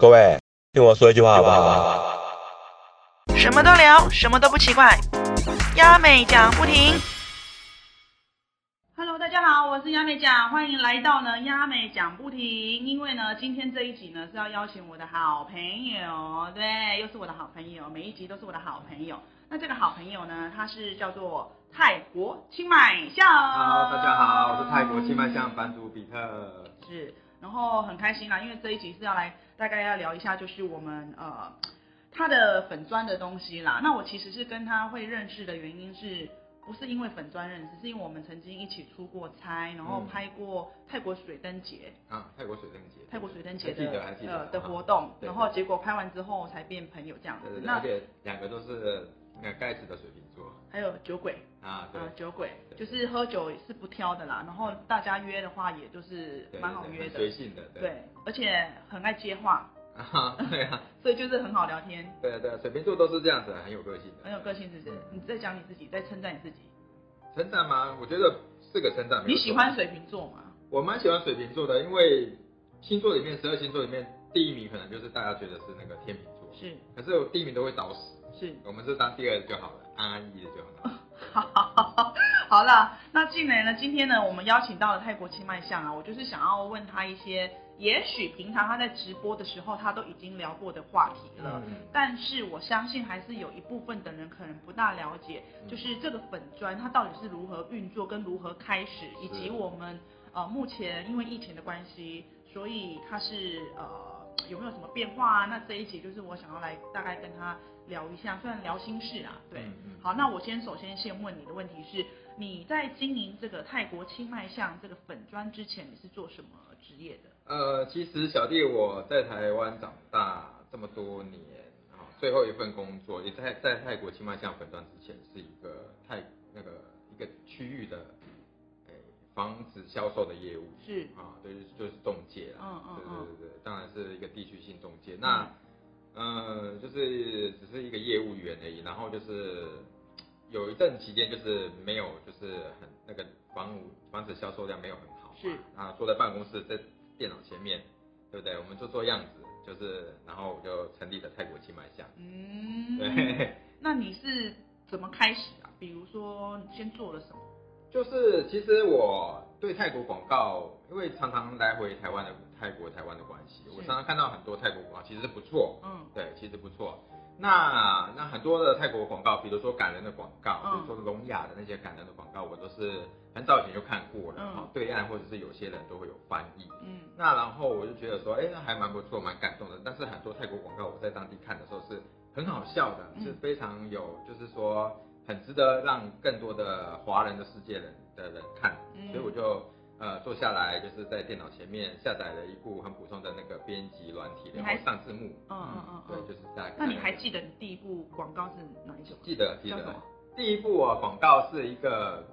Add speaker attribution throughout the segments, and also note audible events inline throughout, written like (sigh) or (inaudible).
Speaker 1: 各位，听我说一句话好不好？
Speaker 2: 什么都聊，什么都不奇怪，亚美讲不停。Hello，大家好，我是亚美讲，欢迎来到呢亚美讲不停。因为呢，今天这一集呢是要邀请我的好朋友，对，又是我的好朋友，每一集都是我的好朋友。那这个好朋友呢，他是叫做泰国清迈巷。
Speaker 3: Hello，大家好，我是泰国清迈巷版主比特。
Speaker 2: 是，然后很开心啦，因为这一集是要来大概要聊一下，就是我们呃他的粉砖的东西啦。那我其实是跟他会认识的原因是。不是因为粉砖认识，是因为我们曾经一起出过差，然后
Speaker 3: 嗯
Speaker 2: 拍过泰国水灯节，
Speaker 3: 啊，泰国水灯节，
Speaker 2: 泰国水灯节的呃的
Speaker 3: 啊
Speaker 2: 活动，
Speaker 3: 对
Speaker 2: 然后结果拍完之后才变朋友这样子
Speaker 3: 对。对对，
Speaker 2: 那
Speaker 3: 而且两个都是那个盖子的水瓶座
Speaker 2: 还有酒鬼，
Speaker 3: 啊，对
Speaker 2: 呃，酒鬼就是喝酒是不挑的啦，然后大家约的话也就是蛮好约的
Speaker 3: 随，性的，对
Speaker 2: 对，而且很爱接话，(laughs)
Speaker 3: 啊，对啊，(laughs)
Speaker 2: 所以就是很好聊天。
Speaker 3: 对啊对啊，水瓶座都是这样子，很有个性的，
Speaker 2: 很有个性，是不是？
Speaker 3: 嗯
Speaker 2: 你在讲你自己，在称赞你自己。
Speaker 3: 称赞吗？我觉得是个称赞。没有错
Speaker 2: 你喜欢？水瓶座吗？
Speaker 3: 我蛮喜欢水瓶座的，因为星座里面十二星座里面第一名可能就是大家觉得是那个天秤座，
Speaker 2: 是
Speaker 3: 可是我第一名都会找死，
Speaker 2: 是。
Speaker 3: 我们是当第二就好了，安安逸逸的就好了。
Speaker 2: 好，(laughs) 好了，那进来呢？今天呢，我们邀请到了泰国清迈相啊，我就是想要问他一些，也许平常他在直播的时候他都已经聊过的话题了。
Speaker 3: 嗯
Speaker 2: 但是我相信还是有一部分的人可能不大了解，
Speaker 3: 嗯
Speaker 2: 就是这个粉砖它到底是如何运作跟如何开始，以及我们呃目前因为疫情的关系，所以它是呃有没有什么变化啊？那这一集就是我想要来大概跟他聊一下，虽然聊心事啊，对。
Speaker 3: 嗯嗯
Speaker 2: 好，那我先首先先问你的问题是，你在经营这个泰国清迈巷这个粉砖之前，你是做什么职业的？
Speaker 3: 呃，其实小弟我在台湾长大这么多年啊，最后一份工作也在在泰国清迈巷粉砖之前是一个泰那个一个区域的诶房子销售的业务
Speaker 2: 是
Speaker 3: 啊，对，就是中介啦，
Speaker 2: 嗯嗯
Speaker 3: 对
Speaker 2: 嗯
Speaker 3: 对对对，当然是一个地区性中介。那嗯，就是只是一个业务员而已，然后就是有一阵期间就是没有，就是很那个房屋房子销售量没有很好嘛，
Speaker 2: 是
Speaker 3: 啊，坐在办公室在电脑前面，对不对？我们就做样子，就是然后我就成立了泰国清迈巷，
Speaker 2: 嗯，
Speaker 3: 对，
Speaker 2: 那你是怎么开始啊？比如说，你先做了什么？
Speaker 3: 就是其实我对泰国广告，因为常常来回台湾的泰国台湾的关系，我常常看到很多泰国广告其实是不错，
Speaker 2: 嗯，
Speaker 3: 对，其实不错。那那很多的泰国广告，比如说感人的广告，
Speaker 2: 嗯
Speaker 3: 比如说聋哑的那些感人的广告，我都是很早以前就看过了，
Speaker 2: 嗯、
Speaker 3: 对岸或者是有些人都会有翻译。
Speaker 2: 嗯，
Speaker 3: 那然后我就觉得说，哎，那还蛮不错，蛮感动的。但是很多泰国广告我在当地看的时候是很好笑的，
Speaker 2: 嗯
Speaker 3: 是非常有，就是说很值得让更多的华人的世界人的人看，
Speaker 2: 嗯
Speaker 3: 所以我就呃坐下来，就是在电脑前面下载了一部很普通的那个编辑软体，然后上字幕。
Speaker 2: 嗯嗯嗯
Speaker 3: 对，
Speaker 2: 嗯
Speaker 3: 就是在。
Speaker 2: 那你还记得你第一部广告是哪一种？
Speaker 3: 记得记得第一部啊广告是一个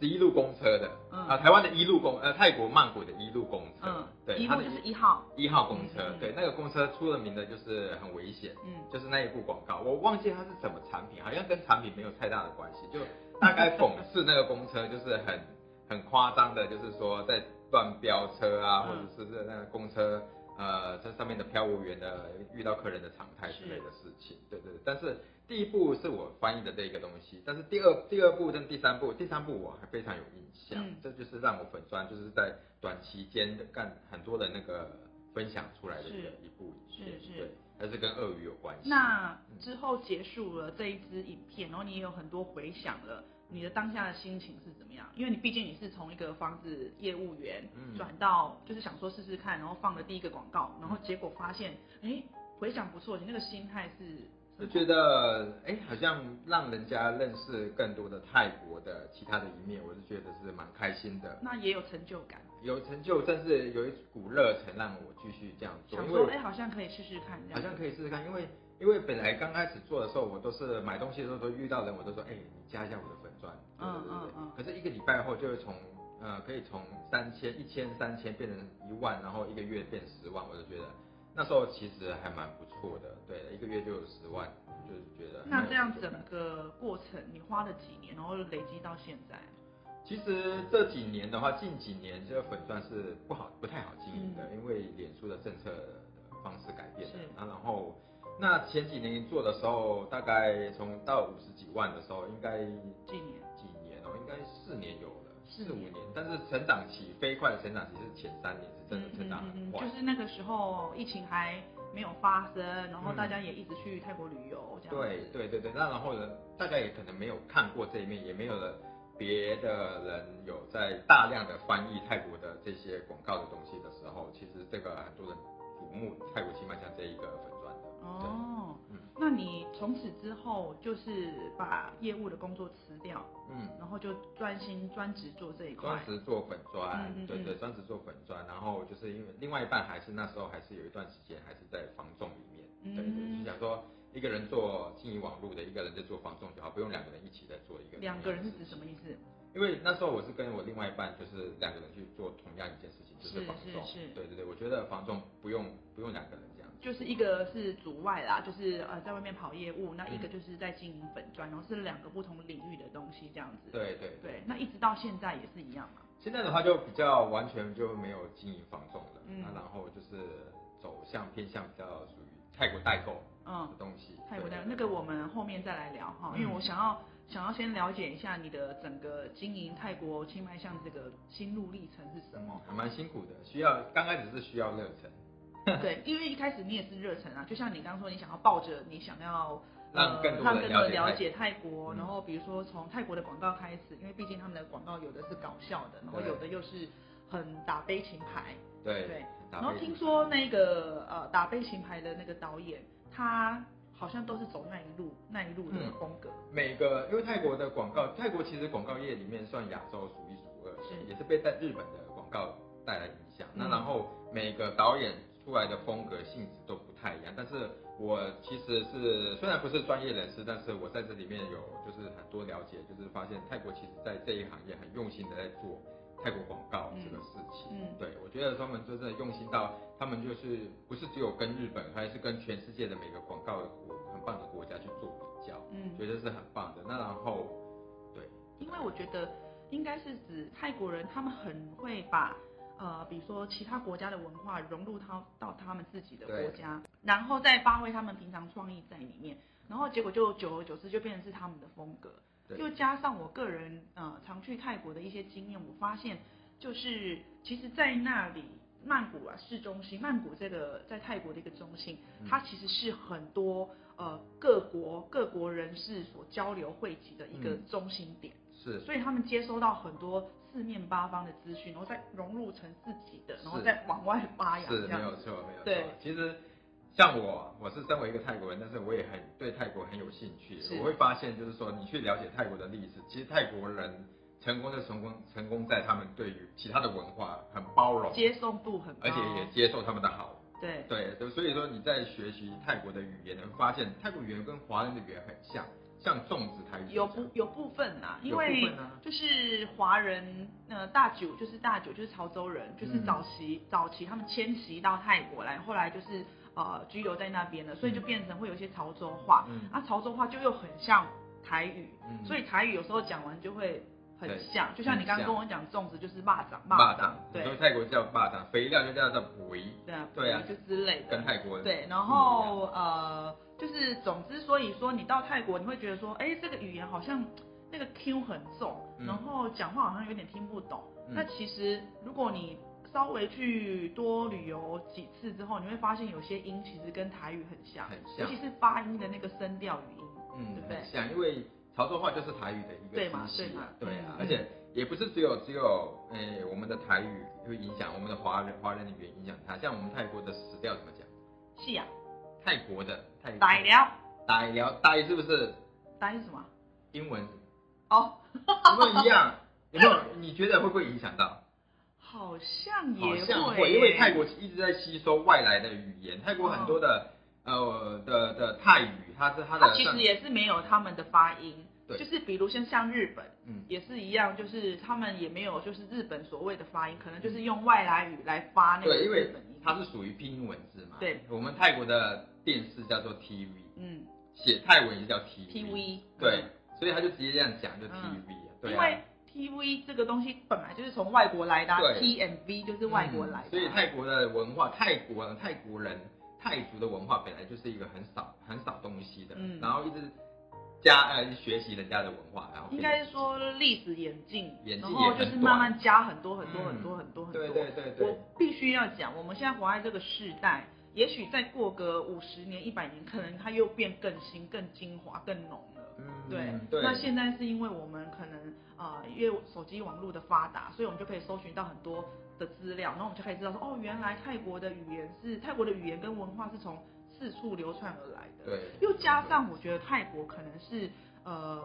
Speaker 3: 十一路公车的，
Speaker 2: 嗯。
Speaker 3: 啊台湾的一路公呃泰国曼谷的一路公车，
Speaker 2: 嗯，
Speaker 3: 对，
Speaker 2: 一路就是一号，
Speaker 3: 一号公车，对，那个公车出了名的就是很危险，
Speaker 2: 嗯，
Speaker 3: 就是那一部广告，我忘记它是什么产品，好像跟产品没有太大的关系，就大概讽刺那个公车就是很 (laughs) 很夸张的，就是说在乱飙车啊，
Speaker 2: 嗯。
Speaker 3: 或者是那个公车呃这上面的票务员的遇到客人的常态之类的事情，对对对。但是第一部是我翻译的这个东西，但是第二第二部跟第三部，第三部我还非常有印象，
Speaker 2: 嗯
Speaker 3: 这就是让我粉砖就是在短期间的干很多的那个分享出来的一个
Speaker 2: 是
Speaker 3: 一部影片，
Speaker 2: 是是
Speaker 3: 对，还是跟鳄鱼有关系。
Speaker 2: 那之后结束了这一支影片，然后你也有很多回想了，你的当下的心情是怎么样？因为你毕竟你是从一个房子业务员
Speaker 3: 嗯
Speaker 2: 转到，就是想说试试看，然后放了第一个广告，然后结果发现，哎，回想不错，你那个心态是
Speaker 3: 就觉得哎，好像让人家认识更多的泰国的其他的一面，我是觉得是蛮开心的，
Speaker 2: 那也有成就感，
Speaker 3: 有成就，但是有一股热忱让我继续这样做，
Speaker 2: 想说哎，好像可以试试看。
Speaker 3: 好像可以试试看，因为因为本来刚开始做的时候，我都是买东西的时候都遇到人，我都说，哎、你加一下我的粉钻，对
Speaker 2: 嗯
Speaker 3: 对对对。
Speaker 2: 嗯嗯
Speaker 3: 可是一个礼拜后就会从呃可以从三千、一千、三千变成一万，然后一个月变十万，我就觉得那时候其实还蛮不错的，对，一个月就有十万，就是觉得
Speaker 2: 那这样整个过程你花了几年，然后累积到现在？
Speaker 3: 其实这几年的话，近几年这个粉钻是不好、不太好经营的，因为脸书的政策的方式改变的
Speaker 2: 是。
Speaker 3: 那然后那前几年做的时候，大概从到五十几万的时候，应该
Speaker 2: 几年？
Speaker 3: 几年哦，应该四年有了，
Speaker 2: 四
Speaker 3: 五年。但是成长期飞快的成长期是前三年，是真的成长很快。
Speaker 2: 嗯就是那个时候疫情还没有发生，然后
Speaker 3: 嗯
Speaker 2: 大家也一直去泰国旅游，这样
Speaker 3: 对。对对对，那然后呢，大家也可能没有看过这一面，也没有了别的人有在大量的翻译泰国的这些广告的东西的时候，其实这个很多人瞩目泰国清迈像这一个粉砖的。
Speaker 2: 哦，
Speaker 3: 嗯
Speaker 2: 那你从此之后就是把业务的工作辞掉，
Speaker 3: 嗯，
Speaker 2: 然后就专心专职做这一块
Speaker 3: 专。职做粉砖，
Speaker 2: 嗯嗯
Speaker 3: 对对，
Speaker 2: 嗯
Speaker 3: 专职做粉砖，然后就是因为另外一半还是那时候还是有一段时间还是在房仲里面，对对，
Speaker 2: 嗯
Speaker 3: 就想说一个人做经营网络的，一个人在做房仲就好，不用两个人一起在做一个。
Speaker 2: 两个人是指什么意思？
Speaker 3: 因为那时候我是跟我另外一半，就是两个人去做同样一件事情，就是
Speaker 2: 是
Speaker 3: 房仲。
Speaker 2: 是是
Speaker 3: 对对对，我觉得房仲不用不用两个人。
Speaker 2: 就是一个是主外啦，就是呃在外面跑业务，那一个
Speaker 3: 嗯
Speaker 2: 就是在经营粉砖，然后是两个不同领域的东西这样子。
Speaker 3: 对对
Speaker 2: 对，那一直到现在也是一样嘛。
Speaker 3: 现在的话就比较完全就没有经营房仲了，
Speaker 2: 嗯
Speaker 3: 那然后就是走向偏向比较属于泰国代购
Speaker 2: 嗯
Speaker 3: 的，东西。
Speaker 2: 泰国代
Speaker 3: 购
Speaker 2: 那个我们后面再来聊哈，
Speaker 3: 嗯
Speaker 2: 因为我想要想要先了解一下你的整个经营泰国清迈巷这个心路历程是什么。
Speaker 3: 还蛮辛苦的，需要刚开始是需要热忱，(laughs)
Speaker 2: 对，因为一开始你也是热忱啊，就像你刚刚说，你想要抱着你想要
Speaker 3: 让更多
Speaker 2: 让更多
Speaker 3: 人了解泰
Speaker 2: 国，
Speaker 3: 嗯。
Speaker 2: 然后比如说从泰国的广告开始，因为毕竟他们的广告有的是搞笑的，然后有的又是很打悲情牌，
Speaker 3: 对
Speaker 2: 对。
Speaker 3: 打
Speaker 2: 然后听说那个呃打悲情牌的那个导演，他好像都是走那一路那一路的
Speaker 3: 嗯
Speaker 2: 风格，
Speaker 3: 每个因为泰国的广告，泰国其实广告业里面算亚洲数一数二，
Speaker 2: 是。
Speaker 3: 也是被在日本的广告带来影响。那
Speaker 2: 嗯。
Speaker 3: 然后每个导演出来的风格性质都不太一样，但是我其实是虽然不是专业人士，但是我在这里面有就是很多了解，就是发现泰国其实在这一行业很用心的在做泰国广告这个事情。
Speaker 2: 嗯
Speaker 3: 对我觉得他们真的用心到，他们就是不是只有跟日本，还是跟全世界的每个广告很棒的国家去做比较。
Speaker 2: 嗯，
Speaker 3: 觉得是很棒的。那然后，对，
Speaker 2: 因为我觉得应该是指泰国人，他们很会把呃，比如说其他国家的文化融入到到他们自己的国家，然后再发挥他们平常创意在里面，然后结果就久而久之就变成是他们的风格。
Speaker 3: 对
Speaker 2: 又加上我个人呃常去泰国的一些经验，我发现就是其实，在那里曼谷啊市中心，曼谷这个在泰国的一个中心，
Speaker 3: 嗯
Speaker 2: 它其实是很多呃各国各国人士所交流汇集的一个
Speaker 3: 嗯
Speaker 2: 中心点。
Speaker 3: 是
Speaker 2: 所以他们接收到很多四面八方的资讯，然后再融入成自己的，然后再往外发扬，
Speaker 3: 是。没有错，没有错。
Speaker 2: 对
Speaker 3: 其实像我，我是身为一个泰国人，但是我也很对泰国很有兴趣。我会发现，就是说你去了解泰国的历史，其实泰国人成功就成功成功在他们对于其他的文化很包容，
Speaker 2: 接受度很高，
Speaker 3: 而且也接受他们的好。
Speaker 2: 对
Speaker 3: 对，就所以说你在学习泰国的语言，你会发现泰国语言跟华人的语言很像，像粽子台语
Speaker 2: 有部有部分呐、因为就是华人呃大九就是大九就是潮州人，就是
Speaker 3: 嗯。
Speaker 2: 早期、早期他们迁徙到泰国来，后来就是呃居留在那边的，所以就变成会有一些潮州话，
Speaker 3: 嗯。
Speaker 2: 啊潮州话就又很像台语，
Speaker 3: 嗯。
Speaker 2: 所以台语有时候讲完就会很像，就像你刚刚跟我讲粽子就是蚂蚱
Speaker 3: 蚂
Speaker 2: 蚱
Speaker 3: 蚱，
Speaker 2: 对。
Speaker 3: 泰国叫蚂蚱，肥料就叫做肥，
Speaker 2: 对啊
Speaker 3: 对啊
Speaker 2: 就之类的，
Speaker 3: 跟泰国
Speaker 2: 对，然后呃，就是总之，所以说你到泰国，你会觉得说，哎，这个语言好像那个 Q 很重，
Speaker 3: 嗯。
Speaker 2: 然后讲话好像有点听不懂。
Speaker 3: 嗯。
Speaker 2: 那其实如果你稍微去多旅游几次之后，你会发现有些音其实跟台语很像，
Speaker 3: 很像。
Speaker 2: 尤其是发音的那个声调语音，
Speaker 3: 嗯
Speaker 2: 对不对？
Speaker 3: 像，因为潮州话就是台语的一个
Speaker 2: 对嘛
Speaker 3: 支系
Speaker 2: 对嘛
Speaker 3: 对啊
Speaker 2: 嗯，
Speaker 3: 而且也不是只有只有诶、我们的台语会影响我们的华人华人的语言影响它，像我们泰国的死掉怎么讲？
Speaker 2: 是呀，
Speaker 3: 泰国的泰
Speaker 2: 歹聊，
Speaker 3: 歹聊傣是不是
Speaker 2: 傣是什么？
Speaker 3: 英文
Speaker 2: 哦，
Speaker 3: 有没有一样？(laughs) 有没有？你觉得会不会影响到？
Speaker 2: 好像
Speaker 3: 好
Speaker 2: 也
Speaker 3: 像会，因为泰国一直在吸收外来的语言，泰国很多的、呃的的泰语，它是它的
Speaker 2: 它其实也是没有他们的发音，
Speaker 3: 对
Speaker 2: 就是比如像像日本。
Speaker 3: 嗯
Speaker 2: 也是一样，就是他们也没有就是日本所谓的发音，可能就是用外来语来发那个
Speaker 3: 对，因为
Speaker 2: 日本音。
Speaker 3: 它是属于拼音文字嘛。
Speaker 2: 对，
Speaker 3: 我们泰国的电视叫做 TV，
Speaker 2: 嗯
Speaker 3: 写泰文也叫 TV。
Speaker 2: ，TV
Speaker 3: 对，所以他就直接这样讲，就
Speaker 2: 嗯
Speaker 3: TV 啊。对啊。
Speaker 2: 因为 TV 这个东西本来就是从外国来的、啊、
Speaker 3: 对
Speaker 2: ，TMV 就是外国来的啊、
Speaker 3: 嗯所以泰国的文化，泰国泰国人，泰族的文化本来就是一个很少很少东西的，
Speaker 2: 嗯
Speaker 3: 然后一直加呃学习人家的文化，然后
Speaker 2: 应该是说历史演进，
Speaker 3: 演进
Speaker 2: 然后就是慢慢加很多很多
Speaker 3: 嗯
Speaker 2: 很多很多很多。
Speaker 3: 对对对对
Speaker 2: 我必须要讲，我们现在活在这个世代，也许再过个五十年、一百年，可能它又变更新、更精华、更浓了。
Speaker 3: 嗯
Speaker 2: 对，
Speaker 3: 对，
Speaker 2: 那现在是因为我们可能呃，因为手机网络的发达，所以我们就可以搜寻到很多的资料，然后我们就可以知道说，哦，原来泰国的语言是泰国的语言跟文化是从四处流传而来的。
Speaker 3: 对，
Speaker 2: 又加上我觉得泰国可能是呃，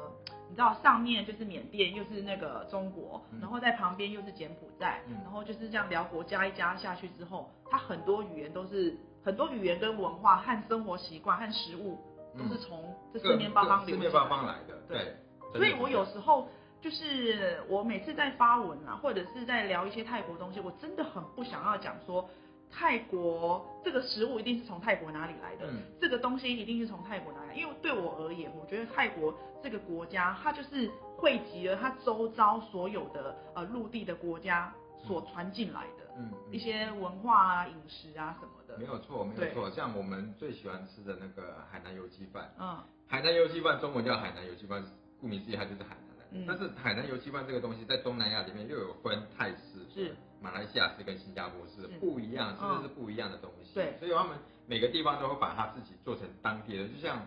Speaker 2: 你知道上面就是缅甸，又是那个中国，
Speaker 3: 嗯。
Speaker 2: 然后在旁边又是柬埔寨，
Speaker 3: 嗯。
Speaker 2: 然后就是这样辽国加一加下去之后，它很多语言都是很多语言跟文化和生活习惯和食物都是从这四面八方流
Speaker 3: 嗯四面八方来的，
Speaker 2: 对。
Speaker 3: 对，
Speaker 2: 所以我有
Speaker 3: 时
Speaker 2: 时候就是我每次在发文啊，或者是在聊一些泰国东西，我真的很不想要讲说泰国这个食物一定是从泰国哪里来的，
Speaker 3: 嗯
Speaker 2: 这个东西一定是从泰国哪里来，因为对我而言，我觉得泰国这个国家它就是汇集了它周遭所有的呃陆地的国家所传进来的
Speaker 3: 嗯嗯
Speaker 2: 一些文化啊、饮食啊什么的
Speaker 3: 没。有错，没有错。像我们最喜欢吃的那个海南油鸡饭，
Speaker 2: 嗯，
Speaker 3: 海南油鸡饭中文叫海南油鸡饭，顾名思义它就是海南的。
Speaker 2: 嗯。
Speaker 3: 但是海南油漆饭这个东西在东南亚里面又有分泰式、
Speaker 2: 是。
Speaker 3: 马来西亚式跟新加坡式，不一样，
Speaker 2: 嗯
Speaker 3: 甚至是不一样的东西。
Speaker 2: 对。
Speaker 3: 所以他们每个地方都会把它自己做成当地的，就像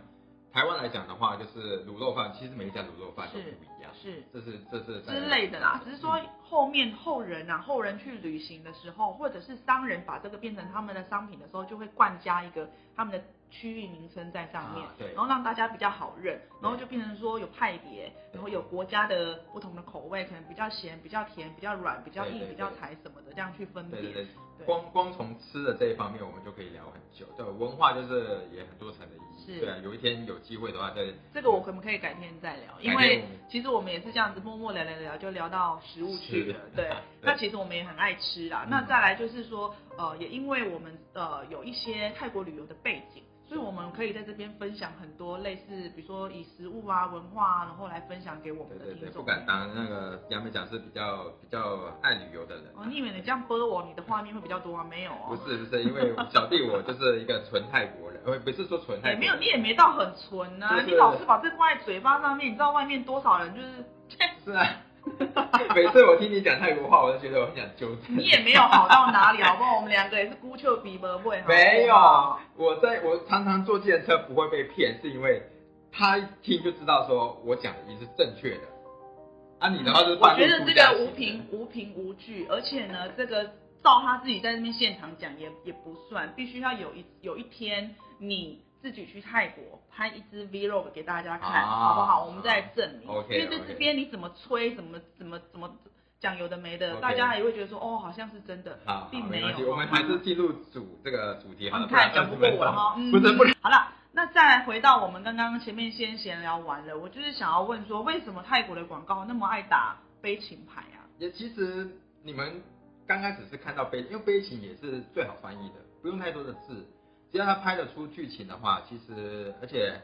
Speaker 3: 台湾来讲的话，就是卤肉饭，其实每一家卤肉饭都不一样。
Speaker 2: 是
Speaker 3: 这是这是
Speaker 2: 之类的啦，只是说后面后人啊，后人去旅行的时候，或者是商人把这个变成他们的商品的时候，就会灌加一个他们的区域名称在上面，
Speaker 3: 啊对
Speaker 2: 然后让大家比较好认，然后就变成说有派别，然后有国家的不同的口味，可能比较咸、比较甜、比较软、比较硬、比较柴什么的，这样去分别。
Speaker 3: 对对光光从吃的这一方面，我们就可以聊很久。对，文化就是也很多层的意义。
Speaker 2: 是
Speaker 3: 对啊，有一天有机会的话，再
Speaker 2: 这个我可不可以改天再聊？因为其实我们也是这样子默默聊聊聊，就聊到食物去了。(laughs) 对
Speaker 3: 对，
Speaker 2: 那其实我们也很爱吃啦。
Speaker 3: 嗯
Speaker 2: 那再来就是说，呃，也因为我们呃有一些泰国旅游的背景，所以我们可以在这边分享很多类似，比如说以食物啊、文化啊，然后来分享给我们的
Speaker 3: 对对对，
Speaker 2: 听众。
Speaker 3: 不敢当那个杨梅讲是比较比较爱旅游的人。
Speaker 2: 哦，你以为你这样播我，你的画面会比较多啊？没有
Speaker 3: 不
Speaker 2: 哦。
Speaker 3: 是不是，因为小弟我就是一个纯泰国人，呃，不是说纯
Speaker 2: 也没有，你也没到很纯啊，
Speaker 3: 就是
Speaker 2: 你老是把这挂在嘴巴上面，你知道外面多少人就是，(laughs)
Speaker 3: 是啊。(laughs) 每次我听你讲泰国话，我就觉得我很想纠正。
Speaker 2: 你也没有好到哪里，好不好？我们两个也是孤丘比伯会，
Speaker 3: 没有，我在我常常坐计程车不会被骗，是因为他一听就知道说我讲的已经是正确的。啊，你的话就是
Speaker 2: 我觉得这个无凭无凭无据，而且呢，这个照他自己在那边现场讲也也不算，必须要有一有一天你自己去泰国拍一支 vlog 给大家看，
Speaker 3: 啊
Speaker 2: 好不好？我们再来证明。
Speaker 3: OK，
Speaker 2: 因为在这边你怎么吹，怎么怎么怎么讲有的没的大家也会觉得说哦，好像是真的，
Speaker 3: 好，
Speaker 2: 并没有。
Speaker 3: 我们还是进入主这个主题好了，
Speaker 2: 你看讲不过我了哈，嗯
Speaker 3: 不是不是，
Speaker 2: 好了，那再来回到我们刚刚前面先闲聊完了，我就是想要问说，为什么泰国的广告那么爱打悲情牌啊？
Speaker 3: 也其实你们刚开始是看到悲，因为悲情也是最好翻译的，不用太多的字，只要他拍得出剧情的话，其实而且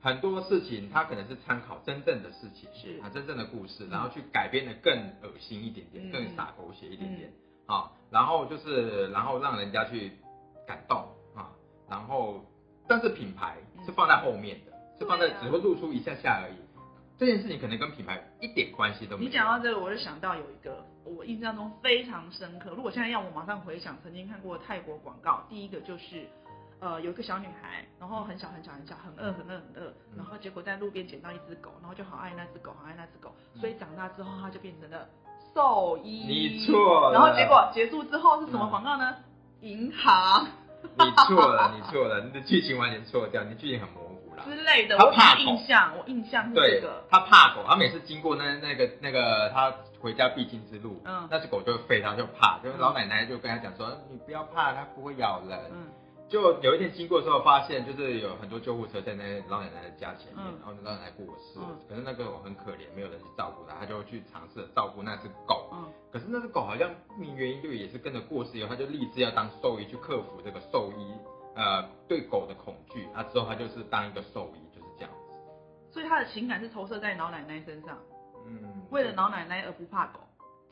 Speaker 3: 很多事情他可能是参考真正的事情，
Speaker 2: 是
Speaker 3: 啊真正的故事，
Speaker 2: 嗯
Speaker 3: 然后去改编的更恶心一点点，
Speaker 2: 嗯
Speaker 3: 更洒狗血一点点，啊，然后就是然后让人家去感动啊，然后但是品牌是放在后面的，是放在只会露出一下下而已。这件事情可能跟品牌一点关系都没有。
Speaker 2: 你讲到这个，我就想到有一个我印象中非常深刻。如果现在要我马上回想曾经看过的泰国广告，第一个就是，呃，有一个小女孩，然后很小很小很小，很饿很饿很饿，
Speaker 3: 嗯
Speaker 2: 然后结果在路边捡到一只狗，然后就好爱那只狗，好爱那只狗，
Speaker 3: 嗯
Speaker 2: 所以长大之后她就变成了兽医。
Speaker 3: 你错了
Speaker 2: 然后结果结束之后是什么
Speaker 3: 嗯
Speaker 2: 广告呢？银行
Speaker 3: 你错了，你错了，你的剧情完全错掉，你的剧情很模糊啦。
Speaker 2: 之类的，我
Speaker 3: 他怕
Speaker 2: 只印象，我印象是这个。，
Speaker 3: 他怕狗，他每次经过那那个那个他回家必经之路，
Speaker 2: 嗯
Speaker 3: 那只狗就会吠，他就怕，就是老奶奶就跟他讲说，你不要怕，它不会咬人。
Speaker 2: 嗯
Speaker 3: 就有一天经过之后，发现就是有很多救护车在那老奶奶的家前面，
Speaker 2: 嗯
Speaker 3: 然后老奶奶过世可是那个狗很可怜，没有人去照顾它，他就去尝试照顾那只狗。
Speaker 2: 嗯，
Speaker 3: 可是那只狗好像不明原因就也是跟着过世以后，他就立志要当兽医去克服这个兽医呃对狗的恐惧，啊之后他就是当一个兽医就是这样子。
Speaker 2: 所以他的情感是投射在老奶奶身上。
Speaker 3: 嗯，
Speaker 2: 为了老奶奶而不怕狗，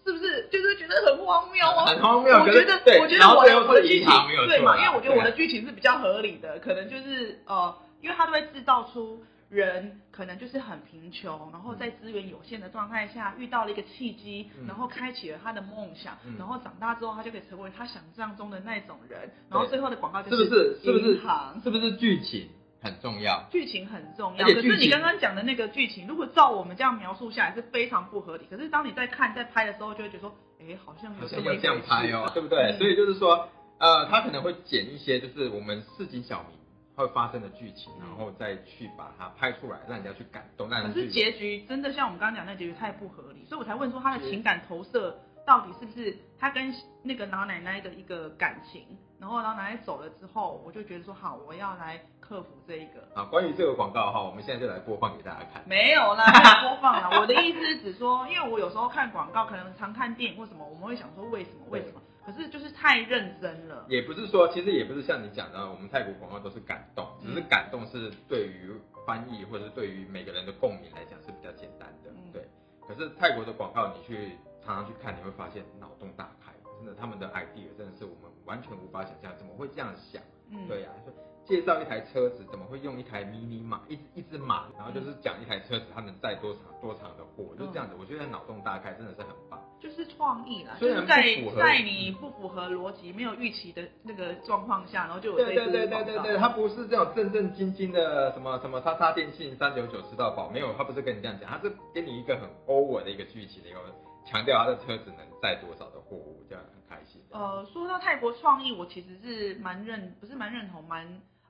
Speaker 2: 是不是就是觉得很荒谬啊？
Speaker 3: 很荒谬。
Speaker 2: 我觉得，我觉得我的我的剧情对嘛？因为我觉得我的剧情是比较合理的，可能就是呃，因为他都会制造出人可能就是很贫穷，然后在资源有限的状态下遇到了一个契机，
Speaker 3: 嗯
Speaker 2: 然后开启了他的梦想，
Speaker 3: 嗯
Speaker 2: 然后长大之后他就可以成为他想象中的那种人，然后最后的广告就是
Speaker 3: 不是是不是
Speaker 2: 银行
Speaker 3: 是不是剧情很重要？
Speaker 2: 剧情很重要，可是你刚刚讲的那个剧情，如果照我们这样描述下来是非常不合理。可是当你在看在拍的时候，就会觉得说，哎，好像
Speaker 3: 好
Speaker 2: 有这
Speaker 3: 像要这样拍哦，对不对？
Speaker 2: 嗯
Speaker 3: 所以就是说，呃，他可能会剪一些就是我们市井小民会发生的剧情，
Speaker 2: 嗯
Speaker 3: 然后再去把它拍出来，让人家去感动，让
Speaker 2: 可是结局真的像我们刚刚讲那结局太不合理，所以我才问说他的情感投射到底是不是他跟那个老奶奶的一个感情，然后老奶奶走了之后，我就觉得说好，我要来克服这一个。
Speaker 3: 啊，关于这个广告哈，我们现在就来播放给大家看。
Speaker 2: 没有啦，没有播放啦。我的意思是指说，因为我有时候看广告，可能常看电影或什么，我们会想说为什么为什么，可是就是太认真了。
Speaker 3: 也不是说，其实也不是像你讲的，我们泰国广告都是感动，只是
Speaker 2: 嗯
Speaker 3: 感动是对于翻译或者是对于每个人的共鸣来讲是比较简单的，
Speaker 2: 嗯
Speaker 3: 对。可是泰国的广告，你去常常去看，你会发现脑洞大开，真的他们的 idea 真的是我们完全无法想象，怎么会这样想？
Speaker 2: 嗯，
Speaker 3: 对呀、就介绍一台车子，怎么会用一台迷你马，一一只马，然后就是讲一台车子它能载多长多长的货，就是这样子。我觉得脑洞大开，真的是很棒。
Speaker 2: 就是创意啦，就
Speaker 3: 虽然
Speaker 2: 是在
Speaker 3: 不符合
Speaker 2: 在你不符合逻辑、没有预期的那个状况下，然后就有这
Speaker 3: 对对对对对对，它不是这种正正经经的什么什么叉叉电信三九九吃到饱，没有，它不是跟你这样讲，它是给你一个很 over 的一个剧情，的一个强调他的车子能载多少的货物，这样很开心。
Speaker 2: 呃，说到泰国创意，我其实是蛮认，不是蛮认同，蛮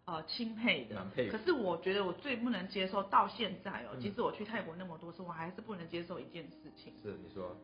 Speaker 2: 呃钦佩的
Speaker 3: 佩。
Speaker 2: 可是我觉得我最不能接受到现在哦，
Speaker 3: 嗯
Speaker 2: 即使我去泰国那么多次，我还是不能接受一件事情，
Speaker 3: 是你说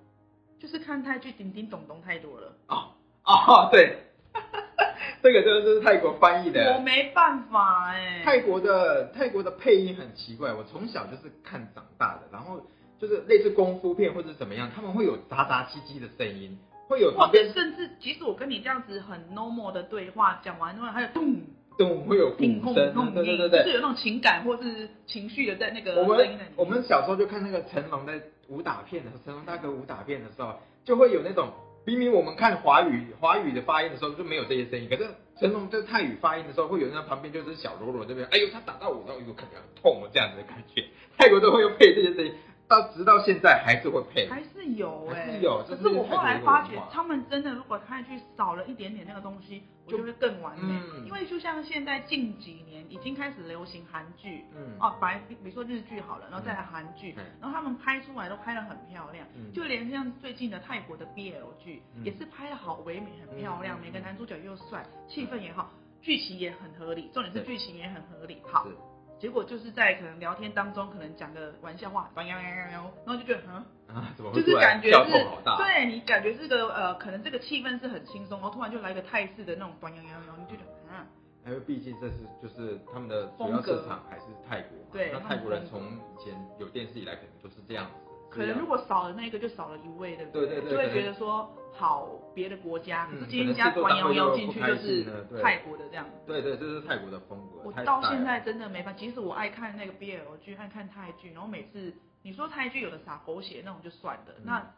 Speaker 2: 就是看泰剧叮叮咚咚太多了，
Speaker 3: 哦哦对，(laughs) 这个就是泰国翻译的
Speaker 2: 我
Speaker 3: 的。
Speaker 2: 没办法哎。
Speaker 3: 泰国的泰国的配音很奇怪，我从小就是看长大的，然后就是类似功夫片或者怎么样，他们会有杂杂唧唧的声音，会有
Speaker 2: 甚至，即使我跟你这样子很 normal 的对话讲完之后，还有咚
Speaker 3: 咚会有鼓
Speaker 2: 砰砰
Speaker 3: 声，对对对对。
Speaker 2: 就是有那种情感或是情绪的在那个
Speaker 3: 我们
Speaker 2: 声音在里面
Speaker 3: 我们小时候就看那个成龙在武打片的时候，成龙大哥武打片的时候，就会有那种明明我们看华语华语的发音的时候就没有这些声音，可是成龙在泰语发音的时候，会有那旁边就是小啰啰这边，哎呦他打到我，然后哎呦看起来很痛哦这样子的感觉。泰国都会有配这些声音，到直到现在还是会配。
Speaker 2: 还是有哎、
Speaker 3: 还是有
Speaker 2: 可
Speaker 3: 是
Speaker 2: 是我后来发觉他们真的如果泰剧少了一点点那个东西，我就会更完美。
Speaker 3: 嗯
Speaker 2: 因为就像现在近几年已经开始流行韩剧，
Speaker 3: 嗯
Speaker 2: 哦，白比比如说日剧好了，然后再来韩剧，
Speaker 3: 嗯
Speaker 2: 然后他们拍出来都拍得很漂亮，
Speaker 3: 嗯
Speaker 2: 就连像最近的泰国的 BL 剧，
Speaker 3: 嗯
Speaker 2: 也是拍得好唯美，很漂亮，每个男主角又帅，气氛也好，剧情也很合理，重点是剧情也很合理。好，
Speaker 3: 是
Speaker 2: 结果就是在可能聊天当中，可能讲个玩笑话，然后就觉得嗯。
Speaker 3: 啊，怎么
Speaker 2: 就是感觉是？对你感觉这个呃，可能这个气氛是很轻松，然后突然就来个泰式的那种短洋洋洋，你就觉得啊，
Speaker 3: 因为毕竟这是就是他们的主要市场还是泰国嘛，
Speaker 2: 对
Speaker 3: 那泰国人从以前有电视以来，可能都是这样子。
Speaker 2: 可能如果少了那个就少了一位，对不
Speaker 3: 对对对
Speaker 2: 就会觉得说好别的国家，可
Speaker 3: 嗯
Speaker 2: 是今天加短洋洋进去就是泰国的这样。
Speaker 3: 对对，这是泰国的风格。
Speaker 2: 我到现在真的没办法，即使我爱看那个 BL 剧，爱看泰剧，然后每次你说泰剧有的撒狗血那种就算了，
Speaker 3: 嗯
Speaker 2: 那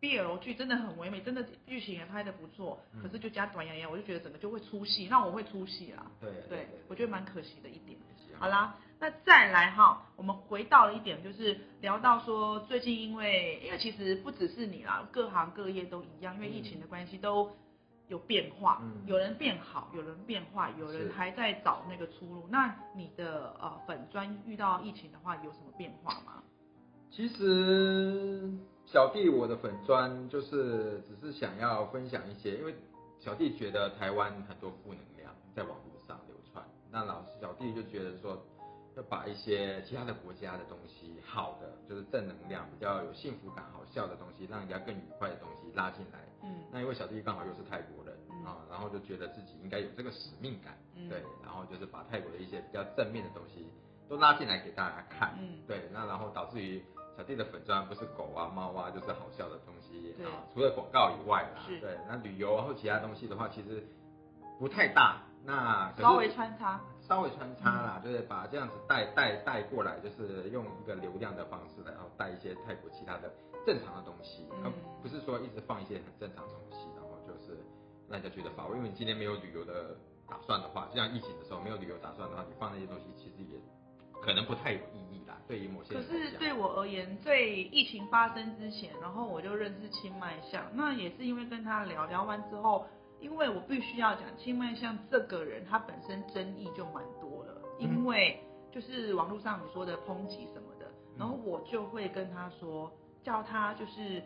Speaker 2: BL 剧真的很唯美，真的剧情也拍的不错，
Speaker 3: 嗯
Speaker 2: 可是就加短洋洋，我就觉得整个就会出戏，那我会出戏啦。
Speaker 3: 对
Speaker 2: 对，我觉得蛮可惜的一点。好啦，那再来哈，我们回到了一点，就是聊到说最近因为因为其实不只是你啦，各行各业都一样，因为疫情的关系都有变化，
Speaker 3: 嗯
Speaker 2: 有人变好，有人变坏，有人
Speaker 3: 是
Speaker 2: 还在找那个出路。那你的呃粉砖遇到疫情的话，有什么变化吗？
Speaker 3: 其实小弟我的粉砖就是只是想要分享一些，因为小弟觉得台湾很多负能量在网络上流传，那老师小弟就觉得说要把一些其他的国家的东西，好的就是正能量、比较有幸福感、好笑的东西，让人家更愉快的东西拉进来。
Speaker 2: 嗯
Speaker 3: 那因为小弟刚好又是泰国人
Speaker 2: 嗯
Speaker 3: 啊，然后就觉得自己应该有这个使命感，
Speaker 2: 嗯
Speaker 3: 对，然后就是把泰国的一些比较正面的东西都拉进来给大家看，
Speaker 2: 嗯
Speaker 3: 对，那然后导致于小弟的粉砖不是狗啊猫啊，就是好笑的东西
Speaker 2: 对
Speaker 3: 啊，除了广告以外啦，对，那旅游啊或其他东西的话，其实不太大，那
Speaker 2: 稍微穿插，(laughs)
Speaker 3: 稍微穿插啦，就是把这样子带带带过来，就是用一个流量的方式，然后带一些泰国其他的正常的东西，不是说一直放一些很正常的东西，然后就是让大家觉得乏味。因为你今天没有旅游的打算的话，就像疫情的时候没有旅游打算的话，你放那些东西其实也可能不太有意义啦。对于某些
Speaker 2: 可是对我而言，在疫情发生之前，然后我就认识清迈相，那也是因为跟他聊聊完之后，因为我必须要讲清迈像这个人，他本身争议就蛮多了，因为就是网络上你说的抨击什么的，然后我就会跟他说，叫他就是。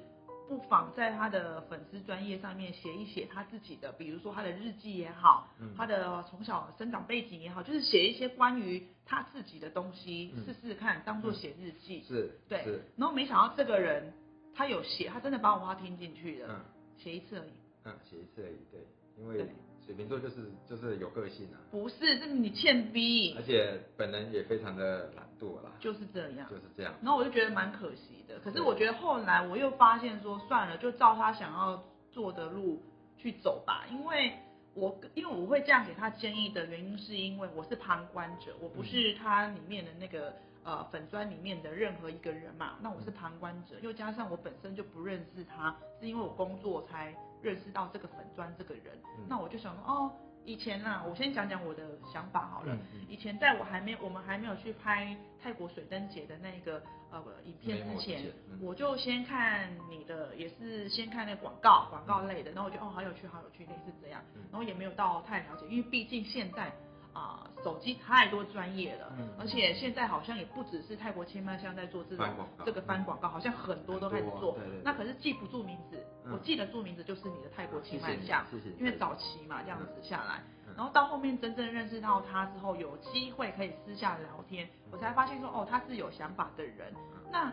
Speaker 2: 不妨在他的粉丝专业上面写一写他自己的，比如说他的日记也好，
Speaker 3: 嗯。
Speaker 2: 他的从小生长背景也好，就是写一些关于他自己的东西，
Speaker 3: 嗯。
Speaker 2: 试试看，当做写日记。
Speaker 3: 是
Speaker 2: 对，然后没想到这个人他有写，他真的把我话听进去了，
Speaker 3: 嗯。
Speaker 2: 写一次而已。
Speaker 3: 嗯，写一次而已，对，因为水瓶座就是就是有个性啊，
Speaker 2: 不是，这你欠逼。
Speaker 3: 而，且本人也非常的懒惰啦，
Speaker 2: 就是这样。
Speaker 3: 就是这样。
Speaker 2: 然后我就觉得蛮可惜的，可是我觉得后来我又发现说，算了，就照他想要做的路去走吧，因为我因为我会这样给他建议的原因，是因为我是旁观者，我不是他里面的那个呃粉砖里面的任何一个人嘛，那我是旁观者，又加上我本身就不认识他，是因为我工作才认识到这个粉砖这个人，
Speaker 3: 嗯。
Speaker 2: 那我就想说哦。以前呐、我先讲讲我的想法好了。以前在我还没我们还没有去拍泰国水灯节的那个呃影片之前我就先看你的，也是先看那广告广告类的，然后我觉得哦好有趣好有趣，类似这样。
Speaker 3: 嗯，
Speaker 2: 然后也没有到太了解，因为毕竟现在啊、手机太多专业了，
Speaker 3: 嗯
Speaker 2: 而且现在好像也不只是泰国清迈像在做这种这个翻广告，好像很多都开始做
Speaker 3: 对对对，
Speaker 2: 那可是记不住名字，
Speaker 3: 嗯
Speaker 2: 我记得住名字就是你的泰国清
Speaker 3: 谢谢你
Speaker 2: 迈像，
Speaker 3: 谢谢
Speaker 2: 因为早期嘛这样子下来
Speaker 3: 嗯，
Speaker 2: 然后到后面真正认识到他之后，有机会可以私下聊天，我才发现说哦他是有想法的人，那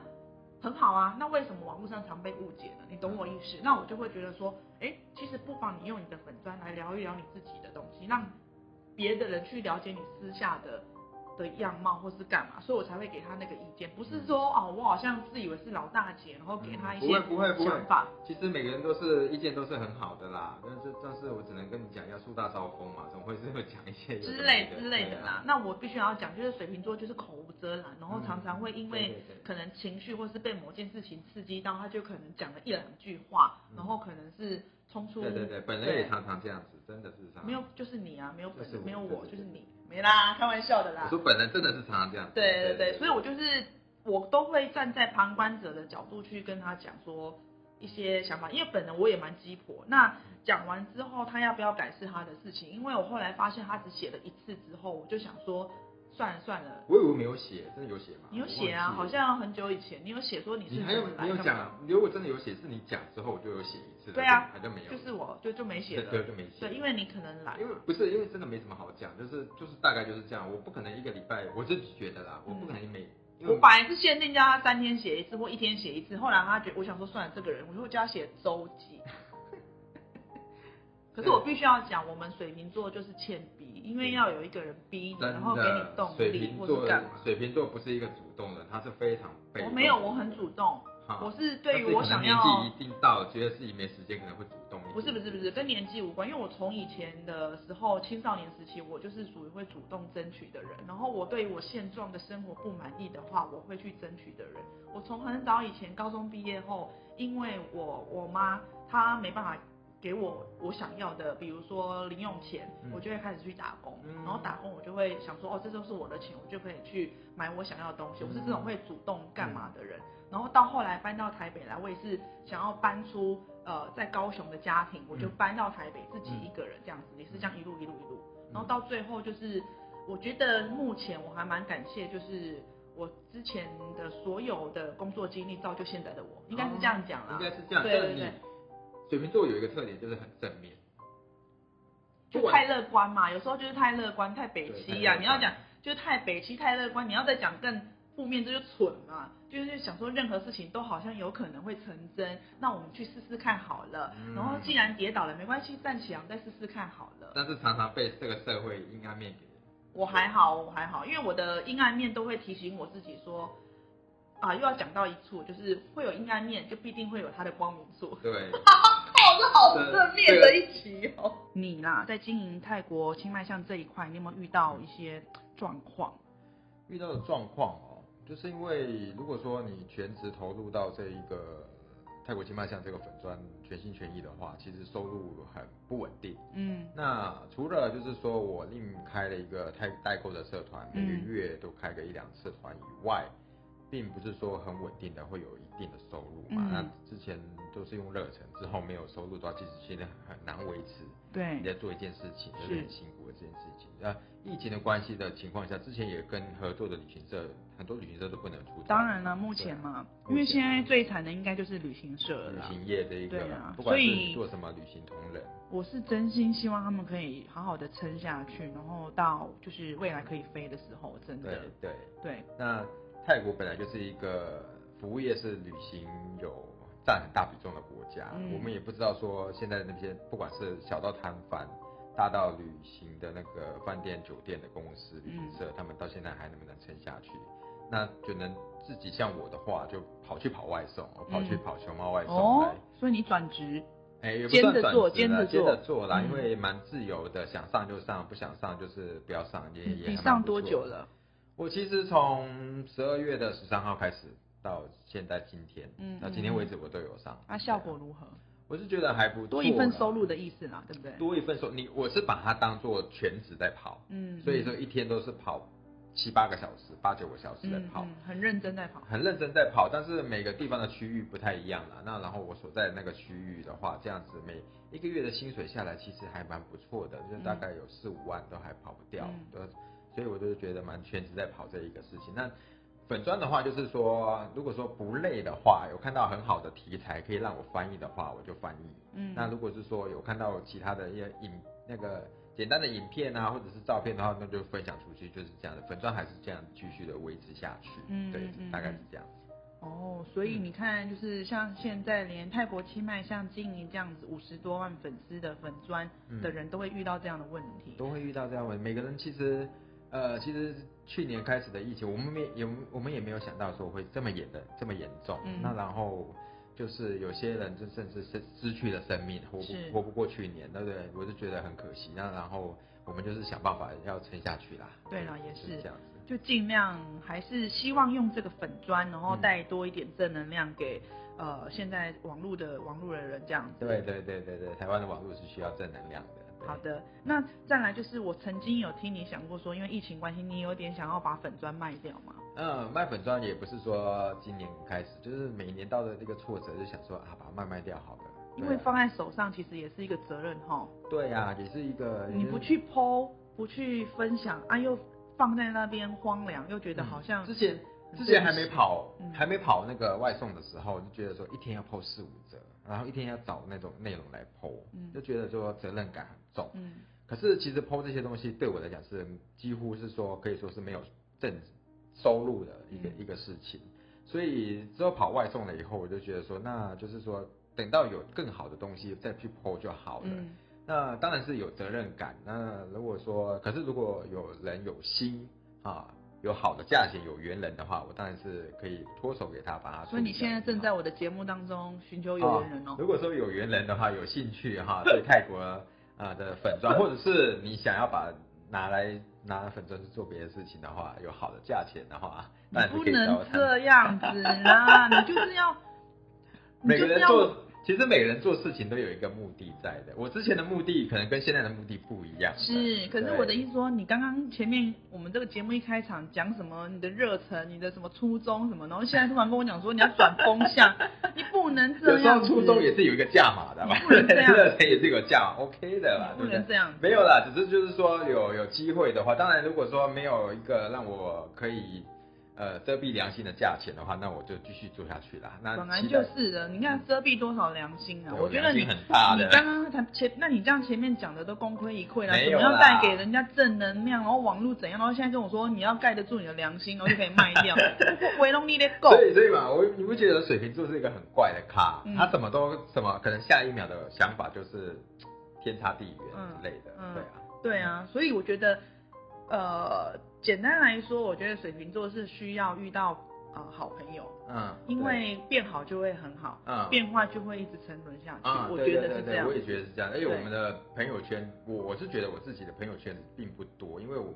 Speaker 2: 很好啊。那为什么网络上常被误解呢？你懂我意思？那我就会觉得说，哎，其实不妨你用你的粉砖来聊一聊你自己的东西，让别的人去了解你私下的。的样貌或是干嘛，所以我才会给他那个意见，不是说哦，我好像自以为是老大姐，然后给他一些
Speaker 3: 嗯不会不会不会
Speaker 2: 想法。
Speaker 3: 其实每个人都是意见都是很好的啦，但是但是我只能跟你讲要树大招风嘛，怎么会是会讲一些
Speaker 2: 之类
Speaker 3: 的
Speaker 2: 之类的啦。那我必须要讲，就是水瓶座就是口无遮拦，然后
Speaker 3: 嗯
Speaker 2: 常常会因
Speaker 3: 对
Speaker 2: 为可能情绪或是被某件事情刺激到，他就可能讲了一两句话，
Speaker 3: 嗯
Speaker 2: 然后可能是冲出
Speaker 3: 对对对，本人也常常这样子，真的是常常
Speaker 2: 没有，就是你啊，没有没有我，就是你，没啦，开玩笑的啦
Speaker 3: 我。说本人真的是常常这样子。
Speaker 2: 对对对，所以我就是我都会站在旁观者的角度去跟他讲说一些想法，因为本人我也蛮鸡婆。那讲完之后，他要不要改是他的事情，因为我后来发现他只写了一次之后，我就想说算了算了，
Speaker 3: 我以为没有写，真的有写吗？
Speaker 2: 你有写啊，好像很久以前你有写说你是
Speaker 3: 你还有
Speaker 2: 怎么来
Speaker 3: 没有讲？如果真的有写，是你讲之后我就有写一次了，
Speaker 2: 对啊
Speaker 3: 还就没有，
Speaker 2: 就是我就就没写了，
Speaker 3: 对就没写
Speaker 2: 对，因为你可能懒。
Speaker 3: 因为不是因为真的没什么好讲，就是就是大概就是这样，我不可能一个礼拜，我自己觉得啦，我不可能每，
Speaker 2: 我本来是限定叫他三天写一次或一天写一次，后来他觉我想说算了，这个人我就叫他写周记。(laughs) 可是我必须要讲，我们水瓶座就是欠逼，因为要有一个人逼你，然后给你动力或
Speaker 3: 水瓶座
Speaker 2: 是干嘛。
Speaker 3: 水瓶座不是一个主动的，他是非常被动。
Speaker 2: 我没有，我很主动，我是对于我想要
Speaker 3: 一，定到，觉得自己没时间，可能会主动一点。
Speaker 2: 不是不是不是跟年纪无关，因为我从以前的时候，青少年时期，我就是属于会主动争取的人。然后我对于我现状的生活不满意的话，我会去争取的人。我从很早以前高中毕业后，因为我我妈她没办法给我我想要的，比如说零用钱，
Speaker 3: 嗯
Speaker 2: 我就会开始去打工。
Speaker 3: 嗯
Speaker 2: 然后打工我就会想说，哦，这就是我的钱，我就可以去买我想要的东西。我是这种会主动干嘛的人。然后到后来搬到台北来，我也是想要搬出呃在高雄的家庭，我就
Speaker 3: 嗯
Speaker 2: 搬到台北自己一个人这样子，也是这样一路一路一路。然后到最后就是，我觉得目前我还蛮感谢，就是我之前的所有的工作经历造就现在的我，应该是这样讲啦。
Speaker 3: 应该是这样。
Speaker 2: 对对对，
Speaker 3: 水瓶座有一个特点就是很正面，
Speaker 2: 就太乐观嘛，有时候就是太乐观，太北七呀、你要讲就是太北七、太乐观，你要再讲更负面，这就蠢嘛。就是想说任何事情都好像有可能会成真，那我们去试试看好了。
Speaker 3: 嗯
Speaker 2: 然后既然跌倒了，没关系，站起来再试试看好了。
Speaker 3: 但是常常被这个社会阴暗面给。
Speaker 2: 我还好，我还好，因为我的阴暗面都会提醒我自己说，啊，又要讲到一处，就是会有阴暗面，就必定会有它的光明处。
Speaker 3: 对，(laughs)
Speaker 2: 好正面的一集哦。你啦，在经营泰国清迈巷这一块，你有没有遇到一些状况？
Speaker 3: 遇到的状况哦，就是因为如果说你全职投入到这一个泰国清迈巷这个粉砖全心全意的话，其实收入很不稳定。
Speaker 2: 嗯
Speaker 3: 那除了就是说我另开了一个泰代购的社团，每个
Speaker 2: 嗯
Speaker 3: 月都开个一两次团以外，并不是说很稳定的会有一定的收入嘛。
Speaker 2: 嗯
Speaker 3: 那之前都是用热忱，之后没有收入的话，其实现在很难维持。
Speaker 2: 对
Speaker 3: 你在做一件事情，
Speaker 2: 是
Speaker 3: 就是很辛苦的这件事情。那疫情的关系的情况下，之前也跟合作的旅行社，很多旅行社都不能出差。
Speaker 2: 当然了，目前嘛，因为现在最惨的应该就是旅行社了。
Speaker 3: 旅行业的一个，
Speaker 2: 啊
Speaker 3: 不管是做什么旅行同仁，
Speaker 2: 我是真心希望他们可以好好的撑下去，然后到就是未来可以飞的时候，真
Speaker 3: 对
Speaker 2: 的
Speaker 3: 对。
Speaker 2: 对，
Speaker 3: 那泰国本来就是一个服务业是旅行有占很大比重的国家，
Speaker 2: 嗯
Speaker 3: 我们也不知道说现在的那些不管是小到摊贩，大到旅行的那个饭店、酒店的公司、旅行社，他们到现在还能不能撑下去？那就能自己像我的话，就跑去跑外送，我跑去
Speaker 2: 嗯
Speaker 3: 跑熊猫外送
Speaker 2: 哦
Speaker 3: 来。，
Speaker 2: 所以你转职，
Speaker 3: 哎、也不
Speaker 2: 兼着
Speaker 3: 算转职
Speaker 2: 做兼着
Speaker 3: 啦接着
Speaker 2: 做
Speaker 3: 做啦，
Speaker 2: 嗯
Speaker 3: 因为蛮自由的，想上就上，不想上就是不要上，也
Speaker 2: 你
Speaker 3: 也
Speaker 2: 你上多？久了？
Speaker 3: 我其实从十二月的十三号开始到现在今天，
Speaker 2: 嗯
Speaker 3: 到今天为止我都有上。
Speaker 2: 啊，效果如何？
Speaker 3: 我是觉得还不错，
Speaker 2: 多一份收入的，意思啦，对不对？
Speaker 3: 多一份收，你我是把它当做全职在跑，
Speaker 2: 嗯，
Speaker 3: 所以说一天都是跑七八个小时、八九个小时在
Speaker 2: 嗯
Speaker 3: 跑。
Speaker 2: 嗯，很认真在跑。
Speaker 3: 很认真在跑，但是每个地方的区域不太一样啦。那然后我所在的那个区域的话，这样子每一个月的薪水下来，其实还蛮不错的，就是大概有四五万都还跑不掉
Speaker 2: 嗯
Speaker 3: 对，所以我就是觉得蛮全职在跑这一个事情。那粉砖的话，就是说，如果说不累的话，有看到很好的题材可以让我翻译的话，我就翻译。
Speaker 2: 嗯，
Speaker 3: 那如果是说有看到其他的一些影那个简单的影片啊，或者是照片的话，那就分享出去，就是这样的。粉砖还是这样继续的维持下去，
Speaker 2: 嗯嗯，嗯
Speaker 3: 大概是这样。
Speaker 2: 哦，所以
Speaker 3: 嗯
Speaker 2: 你看，就是像现在连泰国清迈像经营这样子五十多万粉丝的粉砖的人都会遇到这样的问题。
Speaker 3: 都会遇到这样的问题。每个人其实，呃，其实去年开始的疫情，我们没也我们也没有想到说会这么严的这么严重。
Speaker 2: 嗯
Speaker 3: 那然后就是有些人就甚至是失去了生命，活不活不过去年，对不对？我就觉得很可惜。那然后我们就是想办法要撑下去啦。
Speaker 2: 对啦也
Speaker 3: 就是这样子。
Speaker 2: 就尽量还是希望用这个粉砖，然后
Speaker 3: 嗯
Speaker 2: 带多一点正能量给、呃现在网络的网络的人这样子。
Speaker 3: 对对对对对，台湾的网络是需要正能量的。对
Speaker 2: 好的，那再来就是我曾经有听你想过说，因为疫情关系，你有点想要把粉砖卖掉吗？
Speaker 3: 嗯，卖粉砖也不是说今年开始，就是每年到的这个挫折，就想说啊，把它卖卖掉好了。
Speaker 2: 因为放在手上其实也是一个责任哈。
Speaker 3: 对呀、也是一个
Speaker 2: 你不去剖，不去分享啊，又放在那边荒凉，又觉得好像、
Speaker 3: 嗯之前之前还没跑、
Speaker 2: 嗯
Speaker 3: 还没跑那个外送的时候，就觉得说一天要 PO 四五折，然后一天要找那种内容来
Speaker 2: 嗯
Speaker 3: 就觉得说责任感很重。
Speaker 2: 嗯
Speaker 3: 可是其实 PO 这些东西对我来讲是几乎是说可以说是没有正收入的一个、
Speaker 2: 嗯
Speaker 3: 一个事情，所以之后跑外送了以后，我就觉得说，那就是说等到有更好的东西再去 PO 就好了。
Speaker 2: 嗯
Speaker 3: 那当然是有责任感。那如果说，可是如果有人有心啊，有好的价钱，有缘人的话，我当然是可以脱手给他，把它处理掉。
Speaker 2: 所以你现在正在我的节目当中寻求有缘人哦。
Speaker 3: 如果说有缘人的话，有兴趣哈，对泰国啊的粉砖，或者是你想要把拿来拿粉砖去做别的事情的话，有好的价钱的话，
Speaker 2: 你
Speaker 3: 当然是
Speaker 2: 不。能这样子啦，你就是要，(laughs) 你
Speaker 3: 每
Speaker 2: 就是要
Speaker 3: 个人做，其实每个人做事情都有一个目的在的。我之前的目的可能跟现在的目的不一样。
Speaker 2: 是，可是我的意思说，你刚刚前面我们这个节目一开场讲什么你的热忱，你的什么初衷什么，然后现在突然跟我讲说你要转风向，(laughs) 你不能这
Speaker 3: 有时候
Speaker 2: 样，
Speaker 3: 初衷也是有一个价码的嘛，热忱 (laughs) 也是有价，OK 的嘛，
Speaker 2: 你不？能这样子，
Speaker 3: 没有啦，只是就是说有有机会的话，当然如果说没有一个让我可以呃遮蔽良心的价钱的话，那我就继续做下去啦。那
Speaker 2: 本来就是的，你看遮蔽多少良心啊！我觉得你
Speaker 3: 很大的。
Speaker 2: 你刚刚才前，那你这样前面讲的都功亏一篑了，怎么要
Speaker 3: 啦
Speaker 2: 带给人家正能量，然后网络怎样，然后现在跟我说你要盖得住你的良心，然后就可以卖掉，(laughs) 维龙你的狗，
Speaker 3: 所以所以嘛，我你不觉得水瓶座是一个很怪的咖？
Speaker 2: 嗯。
Speaker 3: 他什么都什么，可能下一秒的想法就是天差地远
Speaker 2: 嗯
Speaker 3: 之类的，
Speaker 2: 嗯。
Speaker 3: 对啊。
Speaker 2: 对啊，所以我觉得，呃，简单来说，我觉得水瓶座是需要遇到呃好朋友，
Speaker 3: 嗯，
Speaker 2: 因为变好就会很好，
Speaker 3: 嗯
Speaker 2: 变化就会一直沉沦下去。
Speaker 3: 啊，
Speaker 2: 我觉得是这样。
Speaker 3: 我也觉得是这样。而且我们的朋友圈，我我是觉得我自己的朋友圈并不多，因为我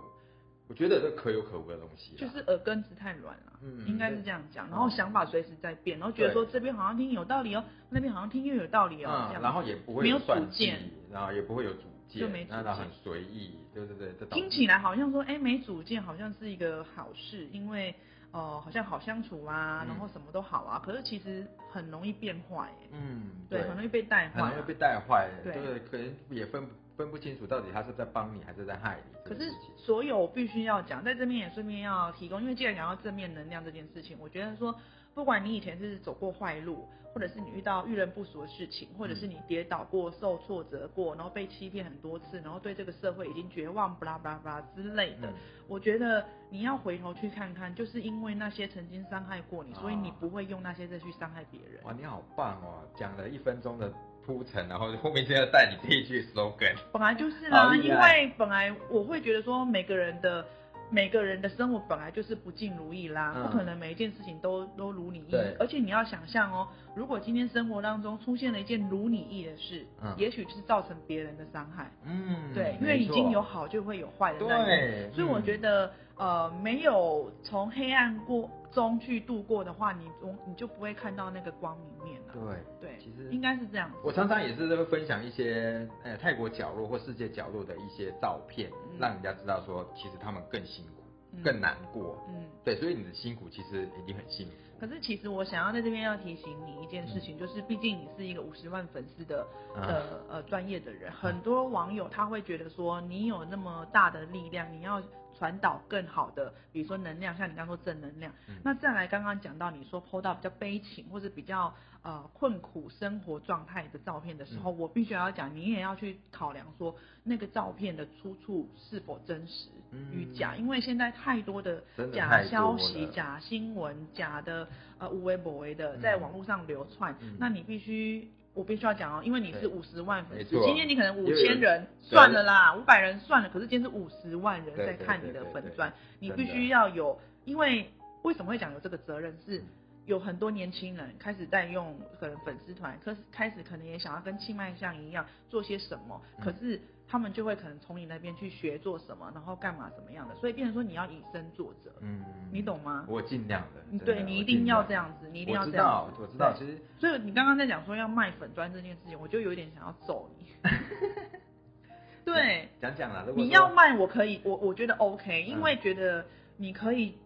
Speaker 3: 我觉得这可有可无的东西啦，
Speaker 2: 就是耳根子太软了，
Speaker 3: 嗯
Speaker 2: 应该是这样讲。然后想法随时在变，然后觉得说这边好像听有道理哦，那边好像听又有道理哦，这
Speaker 3: 嗯，
Speaker 2: 样。
Speaker 3: 然后也不会
Speaker 2: 没有主见，
Speaker 3: 然后也不会有主见，
Speaker 2: 就没主
Speaker 3: 很随意，对对对，
Speaker 2: 听起来好像说，哎，没主见好像是一个好事，因为呃好像好相处啊，
Speaker 3: 嗯
Speaker 2: 然后什么都好啊。可是其实很容易变坏，哎，
Speaker 3: 嗯，
Speaker 2: 对，很容易被带坏啊。
Speaker 3: 很容易被带坏，
Speaker 2: 对
Speaker 3: 对，可能也分分不清楚到底他是在帮你还是在害你。
Speaker 2: 可是所有必须要讲，在这边也顺便要提供，因为既然讲到正面能量这件事情，我觉得说，不管你以前是走过坏路，或者是你遇到遇人不淑的事情，或者是你跌倒过、受挫折过，然后被欺骗很多次，然后对这个社会已经绝望，巴拉巴拉巴拉之类的，
Speaker 3: 嗯
Speaker 2: 我觉得你要回头去看看，就是因为那些曾经伤害过你，所以你
Speaker 3: 哦
Speaker 2: 不会用那些再去伤害别人。
Speaker 3: 哇，你好棒哦！讲了一分钟的铺陈，然后后面就要带你这一句 slogan。
Speaker 2: 本来就是
Speaker 3: 好
Speaker 2: 啦，因为本来我会觉得说每个人的每个人的生活本来就是不尽如意啦，
Speaker 3: 嗯。
Speaker 2: 不可能每一件事情都都如你意。而且你要想象哦，如果今天生活当中出现了一件如你意的事，
Speaker 3: 嗯。
Speaker 2: 也许是造成别人的伤害。
Speaker 3: 嗯，
Speaker 2: 对，因为已经有好就会有坏的那一面，
Speaker 3: 对，
Speaker 2: 所以我
Speaker 3: 嗯。
Speaker 2: 觉得呃没有从黑暗过中去度过的话，你你就不会看到那个光明面了。
Speaker 3: 对。
Speaker 2: 对，
Speaker 3: 其实
Speaker 2: 应该是这样子。
Speaker 3: 我常常也是会分享一些呃泰国角落或世界角落的一些照片，
Speaker 2: 嗯
Speaker 3: 让人家知道说其实他们更辛苦、
Speaker 2: 嗯
Speaker 3: 更难过。
Speaker 2: 嗯。
Speaker 3: 对，所以你的辛苦其实已经很幸福。
Speaker 2: 可是其实我想要在这边要提醒你一件事情，就是毕竟你是一个五十万粉丝的
Speaker 3: 嗯
Speaker 2: 的呃专业的人，很多网友他会觉得说你有那么大的力量，你要传导更好的，比如说能量，像你刚刚说正能量。
Speaker 3: 嗯
Speaker 2: 那再来刚刚讲到你说 PO 到比较悲情或者比较呃困苦生活状态的照片的时候，
Speaker 3: 嗯
Speaker 2: 我必须要讲，你也要去考量说那个照片的出处是否真实与假，因为现在太多的假消息、假新闻、假的呃无为不为的在
Speaker 3: 嗯
Speaker 2: 网络上流窜，
Speaker 3: 嗯
Speaker 2: 那你必须。我必须要讲哦，因为你是五十万粉丝，今天你可能五千人算了啦，五百人算了，可是今天是五十万人在看你的粉钻，你必须要有，因为为什么会讲有这个责任是
Speaker 3: 嗯。
Speaker 2: 有很多年轻人开始在用可能粉丝团，可是开始可能也想要跟清迈像一样做些什么，
Speaker 3: 嗯
Speaker 2: 可是他们就会可能从你那边去学做什么，然后干嘛什么样的，所以变成说你要以身作则，
Speaker 3: 嗯，
Speaker 2: 你懂吗？
Speaker 3: 我尽量的。
Speaker 2: 对你一定要这样子，你一定要
Speaker 3: 知
Speaker 2: 这样子，
Speaker 3: 道我知道，其实
Speaker 2: 所以你刚刚在讲说要卖粉砖这件事情，我就有点想要揍你。(laughs) 对，
Speaker 3: 讲讲啦，如果
Speaker 2: 你要卖我可以，我我觉得 OK，因为觉得你可以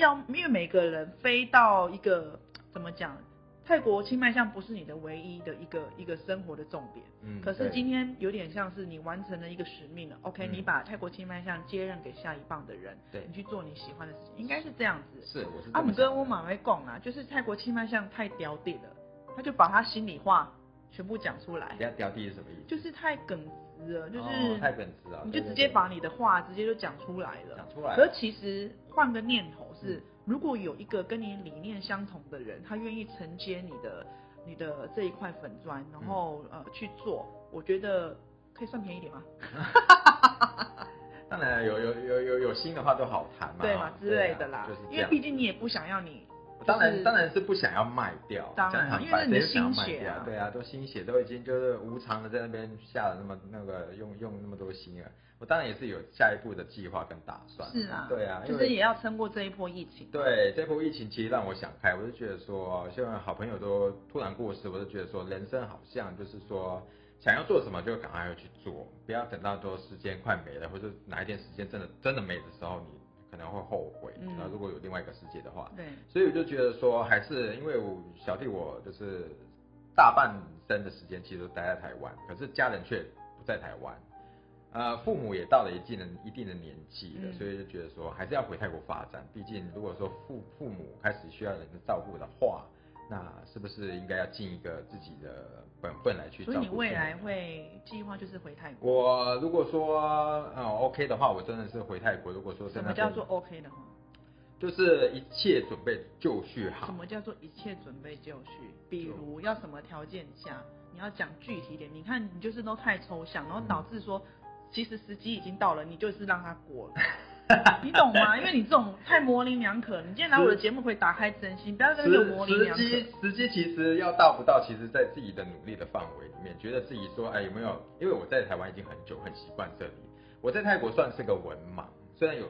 Speaker 2: 要，因为每个人飞到一个怎么讲，泰国清迈像不是你的唯一的一个一个生活的重点。
Speaker 3: 嗯，
Speaker 2: 可是今天有点像是你完成了一个使命了，OK，、
Speaker 3: 嗯
Speaker 2: 你把泰国清迈像接任给下一棒的人，
Speaker 3: 对
Speaker 2: 你去做你喜欢的事情，应该是这样子。
Speaker 3: 是我是这
Speaker 2: 阿姆
Speaker 3: 么想的
Speaker 2: 哥我马会讲啊，就是泰国清迈像太屌点了，他就把他心里话全部讲出来，
Speaker 3: 等下掉地是什么意思？
Speaker 2: 就是太耿直了，就是、
Speaker 3: 哦太耿直了，
Speaker 2: 你就直接把你的话直接就讲出来了。
Speaker 3: 讲出来
Speaker 2: 可是其实换个念头是，
Speaker 3: 嗯
Speaker 2: 如果有一个跟你理念相同的人，他愿意承接你的你的这一块粉砖，然后、
Speaker 3: 嗯
Speaker 2: 呃去做，我觉得可以算便宜点吗？(laughs)
Speaker 3: 当然有有有有有心的话都好谈嘛，
Speaker 2: 对嘛
Speaker 3: 哦
Speaker 2: 之类的啦，
Speaker 3: 啊就是
Speaker 2: 因为毕竟你也不想要你。
Speaker 3: 当然当然是不想要卖掉，
Speaker 2: 当然因为那是你的
Speaker 3: 白谁想要
Speaker 2: 心血啊
Speaker 3: 对啊，都心血都已经就是无偿的在那边下了那么那个用用那么多心了，我当然也是有下一步的计划跟打算，
Speaker 2: 是啊，
Speaker 3: 对啊，
Speaker 2: 就是也要撑过这一波疫情。
Speaker 3: 对，这波疫情其实让我想开，我就觉得说，现在好朋友都突然过世，我就觉得说，人生好像就是说，想要做什么就赶快要去做，不要等到说时间快没了，或者哪一天时间真的真的没的时候，你可能会后悔。
Speaker 2: 嗯
Speaker 3: 然后如果有另外一个世界的话，
Speaker 2: 对，
Speaker 3: 所以我就觉得说，还是因为我小弟我就是大半生的时间其实都待在台湾，可是家人却不在台湾。呃，父母也到了一定的一定的年纪了，
Speaker 2: 嗯
Speaker 3: 所以就觉得说还是要回泰国发展。毕竟如果说父父母开始需要人的照顾的话，那是不是应该要尽一个自己的本分来去照顾？
Speaker 2: 所以你未来会计划就是回泰国？
Speaker 3: 我如果说呃 OK 的话，我真的是回泰国。如果说
Speaker 2: 什么叫做 OK 的话？
Speaker 3: 就是一切准备就绪好
Speaker 2: 什。么叫做一切准备就绪？比如要什么条件下，你要讲具体点。你看你就是都太抽象，然后导致说，其实时机已经到了，你就是让他过了。(laughs) 你懂吗？因为你这种太模棱两可，你今天来我的节目可以打开真心，不要跟那个模棱
Speaker 3: 时
Speaker 2: 两可。
Speaker 3: 机时机其实要到不到，其实在自己的努力的范围里面，觉得自己说，哎有没有？因为我在台湾已经很久，很习惯这里。我在泰国算是个文盲，虽然有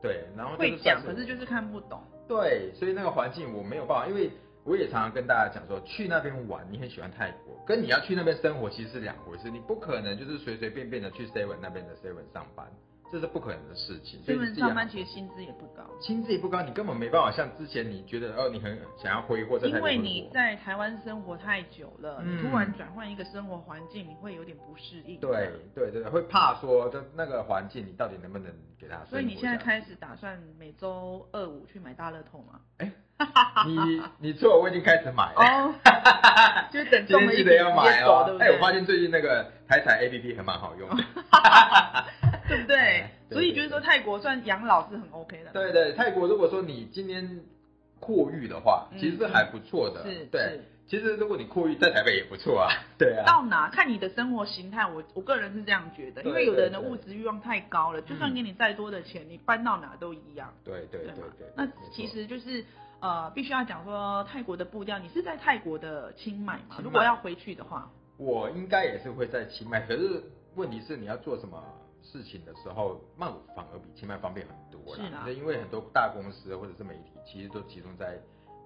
Speaker 3: 对，然后就是
Speaker 2: 会讲，可是就是看不懂。
Speaker 3: 对，所以那个环境我没有办法，因为我也常常跟大家讲说，去那边玩，你很喜欢泰国，跟你要去那边生活其实是两回事，你不可能就是随随便便的去 seven 那边的 seven 上班，这是不可能的事情。所
Speaker 2: 所以
Speaker 3: 你
Speaker 2: 上班其实薪资也不高，
Speaker 3: 薪资也不高，你根本没办法像之前你觉得哦，你很想要挥霍在
Speaker 2: 因为你在台湾生活太久了，
Speaker 3: 嗯
Speaker 2: 你突然转换一个生活环境，你会有点不适应。
Speaker 3: 对对对，会怕说的那个环境，你到底能不能给他？
Speaker 2: 所以你现在开始打算每周二五去买大乐透吗？
Speaker 3: 你你错，我已经开始买了。
Speaker 2: 哦，就是等
Speaker 3: 今天记得要买哦？哎，我发现最近那个台彩 A P P 还蛮好用的。(laughs)
Speaker 2: 对不对所以就是说泰国算养老是很 OK 的。
Speaker 3: 对对，泰国如果说你今天阔裕的话，
Speaker 2: 嗯
Speaker 3: 其实是还不错的。
Speaker 2: 是
Speaker 3: 对，其实如果你阔裕在台北也不错啊。(laughs) 对啊。
Speaker 2: 到哪看你的生活形态，我我个人是这样觉得，因为有的人的物质欲望太高了，就算
Speaker 3: 嗯
Speaker 2: 给你再多的钱，你搬到哪都一样，
Speaker 3: 对对对对。
Speaker 2: 那其实就是呃，必须要讲说泰国的步调，你是在泰国的清迈嘛？如果要回去的话，
Speaker 3: 我应该也是会在清迈，可是问题是你要做什么事情的时候，曼谷反而比清迈方便很多
Speaker 2: 是啦
Speaker 3: 啦。因为很多大公司或者是媒体其实都集中在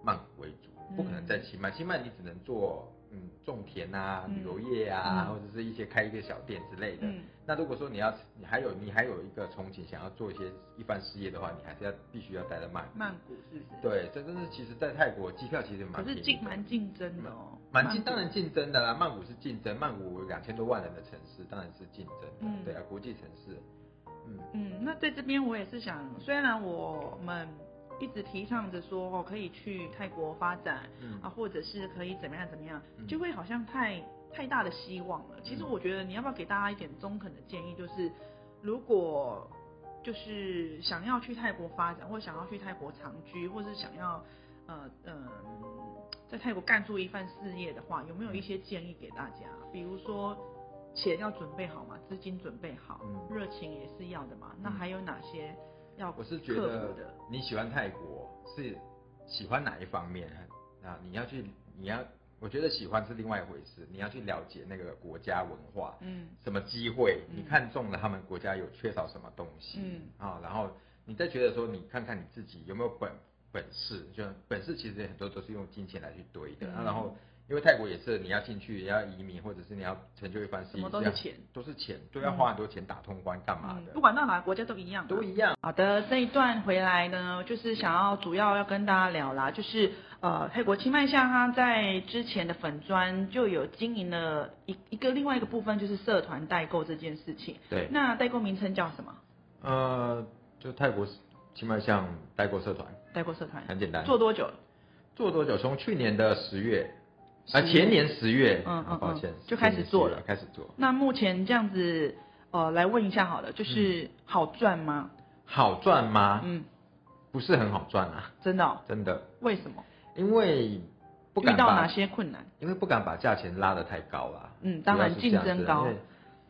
Speaker 3: 曼谷为主，不可能在清迈。清迈你只能做嗯种田啊、
Speaker 2: 嗯
Speaker 3: 旅游业啊，
Speaker 2: 嗯
Speaker 3: 或者是一些开一个小店之类的。
Speaker 2: 嗯
Speaker 3: 那如果说你要你还有你还有一个憧憬想要做一些一番事业的话，你还是要必须要待在曼。
Speaker 2: 曼谷是不是？。
Speaker 3: 对，这真是其实，在泰国机票其实蛮
Speaker 2: 可是竞蛮竞争的哦，
Speaker 3: 蛮竞，当然竞争的啦。曼谷是竞争，曼谷两千多万人的城市，当然是竞争的。
Speaker 2: 嗯
Speaker 3: 对啊，国际城市。嗯，
Speaker 2: 嗯，那在这边我也是想，虽然我们一直提倡着说哦，可以去泰国发展，
Speaker 3: 嗯
Speaker 2: 啊，或者是可以怎么样怎么样，
Speaker 3: 嗯
Speaker 2: 就会好像太太大的希望了。其实
Speaker 3: 嗯
Speaker 2: 我觉得你要不要给大家一点中肯的建议，就是如果就是想要去泰国发展，或想要去泰国长居，或是想要呃嗯、在泰国干出一番事业的话，有没有一些建议给大家？比如说钱要准备好嘛，资金准备好，
Speaker 3: 嗯
Speaker 2: 热情也是要的嘛。那
Speaker 3: 嗯
Speaker 2: 还有哪些要
Speaker 3: 我是觉得？你喜欢泰国是喜欢哪一方面啊？你要去，你要，我觉得喜欢是另外一回事，你要去了解那个国家文化，
Speaker 2: 嗯
Speaker 3: 什么机会，
Speaker 2: 嗯
Speaker 3: 你看中了他们国家有缺少什么东西，
Speaker 2: 嗯
Speaker 3: 啊，然后你再觉得说，你看看你自己有没有本本事，就本事其实很多都是用金钱来去堆的，然后因为泰国也是你要进去，也要移民，或者是你要成就一番事业，
Speaker 2: 什么都是
Speaker 3: 要
Speaker 2: 钱，
Speaker 3: 都是钱，都要花很多钱打通关干嘛
Speaker 2: 嗯，
Speaker 3: 的，
Speaker 2: 不管到哪个国家都一样嘛，
Speaker 3: 都一样。
Speaker 2: 好的，这一段回来呢，就是想要主要要跟大家聊啦，就是呃，泰国清迈巷它在之前的粉砖就有经营了一一个另外一个部分，就是社团代购这件事情。
Speaker 3: 对
Speaker 2: 那代购名称叫什么？
Speaker 3: 呃，就泰国清迈巷代购社团，
Speaker 2: 代购社团
Speaker 3: 很简单。
Speaker 2: 做多久？
Speaker 3: 做多久？从去年的十月，啊、
Speaker 2: 10月
Speaker 3: 前年十月，
Speaker 2: 嗯嗯
Speaker 3: 抱歉
Speaker 2: 嗯，就开始做了
Speaker 3: 前年10月开始做。
Speaker 2: 那目前这样子，呃，来问一下好了，就是好赚吗？
Speaker 3: 好赚吗？
Speaker 2: 嗯，
Speaker 3: 不是很好赚啊，
Speaker 2: 真的、哦？
Speaker 3: 真的，
Speaker 2: 为什么？
Speaker 3: 因为不敢
Speaker 2: 遇到哪些困难？
Speaker 3: 因为不敢把价钱拉得太高啦。
Speaker 2: 嗯当然竞争高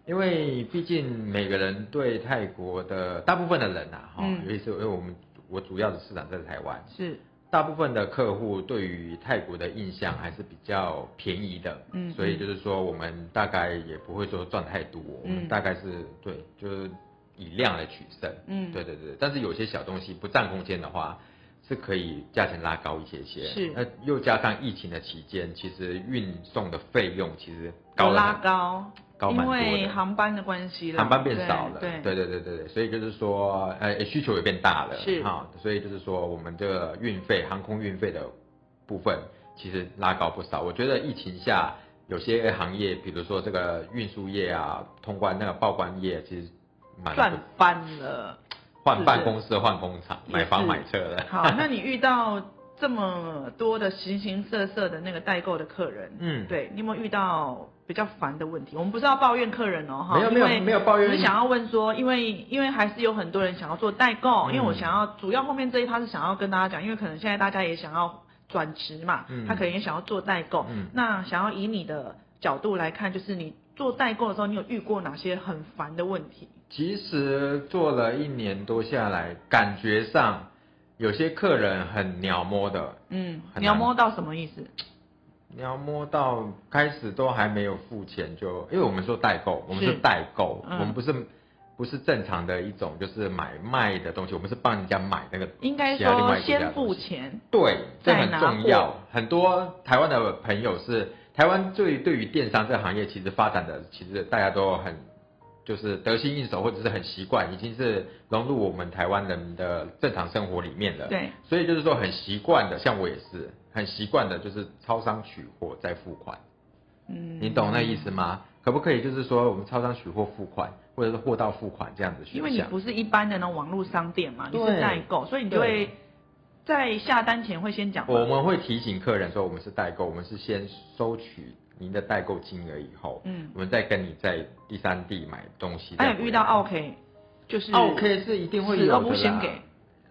Speaker 3: 因为毕竟每个人对泰国的大部分的人啊，哈、
Speaker 2: 嗯
Speaker 3: 尤其是因为我们我主要的市场在台湾，
Speaker 2: 是，
Speaker 3: 大部分的客户对于泰国的印象还是比较便宜的，
Speaker 2: 嗯
Speaker 3: 所以就是说我们大概也不会说赚太多，我
Speaker 2: 嗯。
Speaker 3: 们大概是对，就是以量来取胜，
Speaker 2: 嗯。
Speaker 3: 对对对，但是有些小东西不占空间的话，是可以价钱拉高一些些，
Speaker 2: 是。
Speaker 3: 那又加上疫情的期间，其实运送的费用其实高
Speaker 2: 拉高，因
Speaker 3: 高蛮多的
Speaker 2: 为航班的关系啦，
Speaker 3: 航班变少了，
Speaker 2: 对
Speaker 3: 对对对对对，所以就是说，呃，需求也变大了，
Speaker 2: 是
Speaker 3: 哈，所以就是说，我们这个运费、航空运费的部分其实拉高不少。我觉得疫情下有些行业，比如说这个运输业啊、通关那个报关业，其实蛮
Speaker 2: 赚翻了。
Speaker 3: 换办公室、换工厂、买房买车的。
Speaker 2: 好，那你遇到这么多的形形色色的那个代购的客人，
Speaker 3: 嗯
Speaker 2: 对你有没有遇到比较烦的问题？我们不是要抱怨客人哦，哈，
Speaker 3: 没有没有没有抱怨
Speaker 2: 只是想要问说，因为因为还是有很多人想要做代购，
Speaker 3: 嗯
Speaker 2: 因为我想要主要后面这一趴是想要跟大家讲，因为可能现在大家也想要转职嘛，
Speaker 3: 嗯
Speaker 2: 他可能也想要做代购，
Speaker 3: 嗯
Speaker 2: 那想要以你的角度来看，就是你做代购的时候，你有遇过哪些很烦的问题？
Speaker 3: 其实做了一年多下来，感觉上有些客人很鸟摸的，
Speaker 2: 嗯，
Speaker 3: 很难
Speaker 2: 你要摸到什么意思？
Speaker 3: 鸟摸到开始都还没有付钱就，因为我们说代购，我们是
Speaker 2: 是
Speaker 3: 代购，
Speaker 2: 嗯。
Speaker 3: 我们不是不是正常的一种就是买卖的东西，我们是帮人家买那个
Speaker 2: 应该说先付钱，
Speaker 3: 对，这很重要。很多台湾的朋友是台湾对对于电商这个行业，其实发展的其实大家都很就是得心应手，或者是很习惯，已经是融入我们台湾人的正常生活里面了。
Speaker 2: 对，
Speaker 3: 所以就是说很习惯的，像我也是很习惯的，就是超商取货再付款。
Speaker 2: 嗯，
Speaker 3: 你懂那意思吗？可不可以就是说我们超商取货付款，或者是货到付款这样子？
Speaker 2: 因为你不是一般的那种网络商店嘛，你是代购，所以你就会在下单前会先讲。
Speaker 3: 我们会提醒客人说，我们是代购，我们是先收取您的代购金额以后，
Speaker 2: 嗯。
Speaker 3: 我们再跟你在第三地买东西。
Speaker 2: 还有遇到 OK，就是
Speaker 3: 啊 OK 是一定会有的
Speaker 2: 不先给，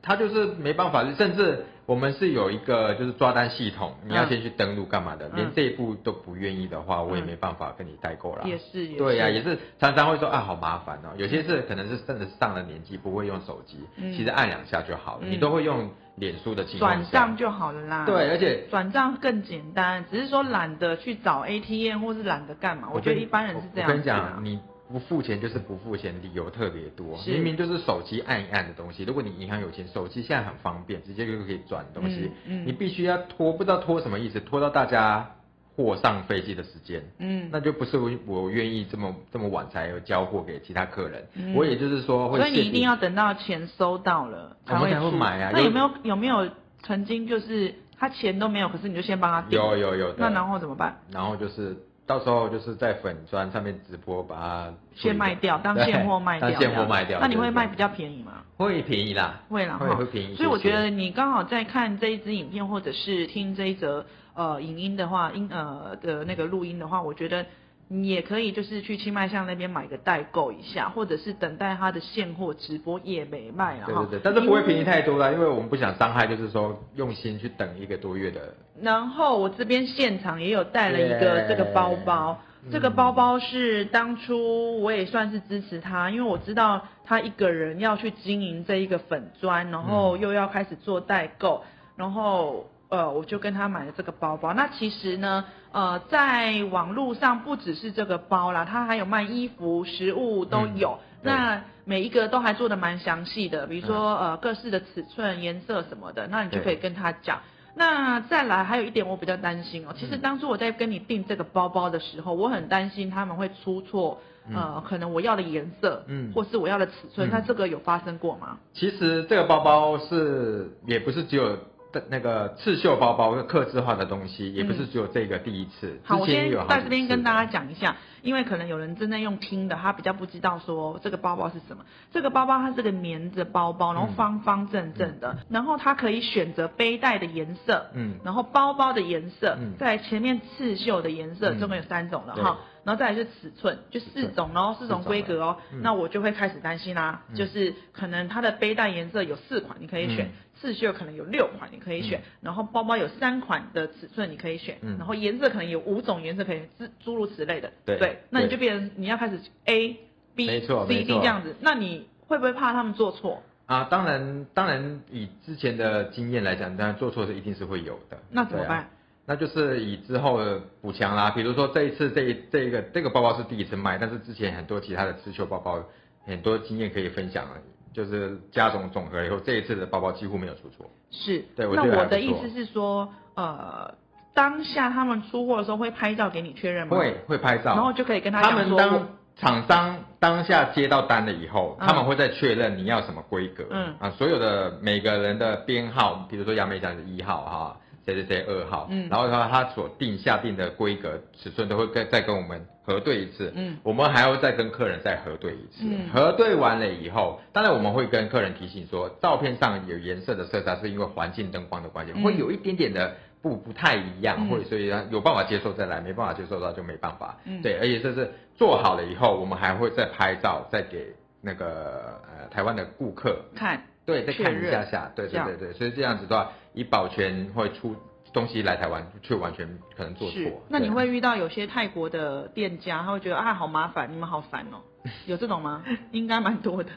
Speaker 3: 他就是没办法，甚至我们是有一个就是抓单系统，你要
Speaker 2: 嗯
Speaker 3: 先去登录干嘛的，
Speaker 2: 嗯
Speaker 3: 连这一步都不愿意的话，我也
Speaker 2: 嗯
Speaker 3: 没办法跟你代购啦。
Speaker 2: 也是也
Speaker 3: 对呀、
Speaker 2: 是
Speaker 3: 也是常常会说啊，好麻烦哦。有些是可能是真的上了年纪，不会用手机，
Speaker 2: 嗯
Speaker 3: 其实按两下就好了，
Speaker 2: 嗯
Speaker 3: 你都会用脸书的情况
Speaker 2: 转账就好了啦。
Speaker 3: 对，而且
Speaker 2: 转账更简单，只是说懒得去找 ATM 或是懒得干嘛。我觉得一般人是这样
Speaker 3: 我跟你讲，你不付钱就是不付钱，理由特别多。明明就是手机按一按的东西，如果你银行有钱，手机现在很方便，直接就可以转东西。
Speaker 2: 嗯嗯
Speaker 3: 你必须要拖，不知道拖什么意思，拖到大家货上飞机的时间。
Speaker 2: 嗯，
Speaker 3: 那就不是我我愿意这么这么晚才有交货给其他客人，
Speaker 2: 嗯
Speaker 3: 我也就是说会
Speaker 2: 所以你一定要等到钱收到了
Speaker 3: 我们才会
Speaker 2: 出
Speaker 3: 买啊
Speaker 2: 那有没有有没有曾经就是他钱都没有，可是你就先帮他订？
Speaker 3: 有有有的。
Speaker 2: 那然后怎么办？
Speaker 3: 然后就是到时候就是在粉砖上面直播把它
Speaker 2: 先卖掉，当现货卖掉。
Speaker 3: 当现货卖掉。
Speaker 2: 那你会卖比较便宜吗？
Speaker 3: 会便宜啦，会
Speaker 2: 会啦会
Speaker 3: 会便宜。
Speaker 2: 所以我觉得你刚好在看这一支影片，或者是听这一则呃影音的话，音呃的那个录音的话，我觉得你也可以就是去清迈巷那边买个代购一下，或者是等待它的现货直播也没卖啊。
Speaker 3: 对对对，但是不会便宜太多啦，因为我们不想伤害，就是说用心去等一个多月的。
Speaker 2: 然后我这边现场也有带了一个这个包包，
Speaker 3: 嗯
Speaker 2: 这个包包是当初我也算是支持他，因为我知道他一个人要去经营这一个粉砖，然后又要开始做代购，然后呃我就跟他买了这个包包。那其实呢，呃，在网络上不只是这个包啦，它还有卖衣服、食物都有。
Speaker 3: 嗯
Speaker 2: 那每一个都还做的蛮详细的，比如说、呃各式的尺寸、颜色什么的，那你就可以跟他讲。那再来还有一点我比较担心哦，其实
Speaker 3: 嗯
Speaker 2: 当初我在跟你订这个包包的时候，我很担心他们会出错，呃，可能我要的颜色，
Speaker 3: 嗯
Speaker 2: 或是我要的尺寸，
Speaker 3: 嗯
Speaker 2: 那这个有发生过吗？
Speaker 3: 其实这个包包是也不是只有的那个刺绣包包，刻字化的东西，也不是只有这个第一次。
Speaker 2: 嗯好，我先在这边跟大家讲一下，因为可能有人真的用听的，他比较不知道说这个包包是什么。这个包包它是个棉质包包，然后
Speaker 3: 嗯
Speaker 2: 方方正正的，然后它可以选择背带的颜色，
Speaker 3: 嗯
Speaker 2: 然后包包的颜色，
Speaker 3: 嗯
Speaker 2: 在前面刺绣的颜色，
Speaker 3: 嗯
Speaker 2: 总共有三种了
Speaker 3: 对
Speaker 2: 哈。然后再来是尺寸，就四种，然后四种规格哦。
Speaker 3: 嗯
Speaker 2: 那我就会开始担心啦，
Speaker 3: 嗯
Speaker 2: 就是可能它的背带颜色有四款，你可以选。
Speaker 3: 嗯
Speaker 2: 刺绣可能有六款，你可以选，
Speaker 3: 嗯。
Speaker 2: 然后包包有三款的尺寸，你可以选，
Speaker 3: 嗯。
Speaker 2: 然后颜色可能有五种颜色可以诸诸如此类的，
Speaker 3: 对
Speaker 2: 那你就变成你要开始 A B C D 这样子，那你会不会怕他们做错？
Speaker 3: 啊，当然当然以之前的经验来讲，当然做错是一定是会有的。
Speaker 2: 那怎么办？
Speaker 3: 那就是以之后的补强啦，比如说这一次这一这一个这个包包是第一次卖，但是之前很多其他的刺绣包包很多经验可以分享了，就是加总总和以后，这一次的包包几乎没有出错。
Speaker 2: 是，
Speaker 3: 对我
Speaker 2: 那我的意思是说，呃，当下他们出货的时候会拍照给你确认吗？
Speaker 3: 会会拍照，
Speaker 2: 然后就可以跟他
Speaker 3: 他
Speaker 2: 讲说，
Speaker 3: 们当厂商当下接到单了以后，
Speaker 2: 嗯
Speaker 3: 他们会再确认你要什么规格，
Speaker 2: 嗯
Speaker 3: 啊，所有的每个人的编号，比如说杨梅讲的一号哈，谁谁谁二号，
Speaker 2: 嗯。
Speaker 3: 然后他他所定下定的规格尺寸都会跟再跟我们核对一次，
Speaker 2: 嗯。
Speaker 3: 我们还要再跟客人再核对一次，
Speaker 2: 嗯。
Speaker 3: 核对完了以后，当然我们会跟客人提醒说，照片上有颜色的色差是因为环境灯光的关系，
Speaker 2: 嗯。
Speaker 3: 会有一点点的不不太一样，
Speaker 2: 嗯。
Speaker 3: 或者所以他有办法接受再来，没办法接受到就没办法。
Speaker 2: 嗯。
Speaker 3: 对，而且这是做好了以后，我们还会再拍照，再给那个呃台湾的顾客，
Speaker 2: 看，
Speaker 3: 对，再看一下下，对对对对，所以这样子的话，以保全会出东西来台湾却完全可能做
Speaker 2: 是
Speaker 3: 错。，
Speaker 2: 那你
Speaker 3: 对
Speaker 2: 会遇到有些泰国的店家，他会觉得啊好麻烦，你们好烦哦，(laughs) 有这种吗？应该蛮多的。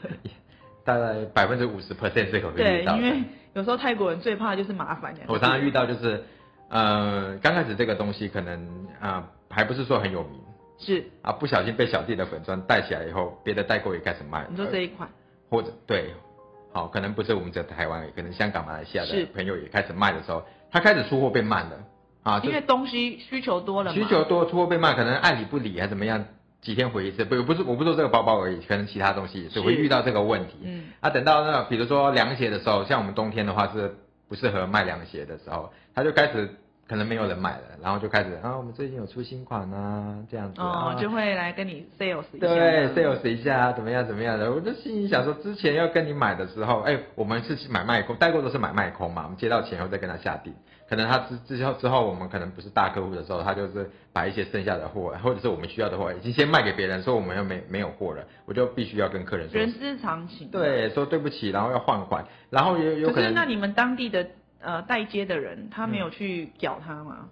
Speaker 3: 大概百分之五十 percent 这个会
Speaker 2: 对，
Speaker 3: 遇到对。
Speaker 2: 因为有时候泰国人最怕的就是麻烦。
Speaker 3: 我常常遇到就是，呃，刚开始这个东西可能啊、还不是说很有名
Speaker 2: 是，
Speaker 3: 啊，不小心被小弟的粉砖带起来以后，别的代购也开始卖。
Speaker 2: 你说这一款
Speaker 3: 或者对，好，可能不是我们在台湾可能香港、马来西亚的朋友也开始卖的时候，他开始出货变慢了。啊，
Speaker 2: 因为东西需求多了嘛，
Speaker 3: 需求多，出货变慢，可能爱理不理还怎么样，几天回一次，不不是我不是说这个包包而已，可能其他东西也会遇到这个问题。
Speaker 2: 嗯，
Speaker 3: 啊，等到那比如说凉鞋的时候，像我们冬天的话是不适合卖凉鞋的时候，他就开始可能没有人买了，然后就开始啊，我们最近有出新款啊，这样子啊，，
Speaker 2: 哦就会来跟你 sales 一下。
Speaker 3: 对，sales 一下怎么样怎么样的，我就心里想说，之前要跟你买的时候，哎，我们是买卖空，代购都是买卖空嘛，我们接到钱后再跟他下定，可能他之之后之后我们可能不是大客户的时候，他就是把一些剩下的货，或者是我们需要的货，已经先卖给别人，说我们又没没有货了，我就必须要跟客人说，
Speaker 2: 人之常情。。
Speaker 3: 对，说对不起，然后要换款，然后也有
Speaker 2: 可
Speaker 3: 能，
Speaker 2: 那你们当地的呃代接的人，他没有去屌他嘛？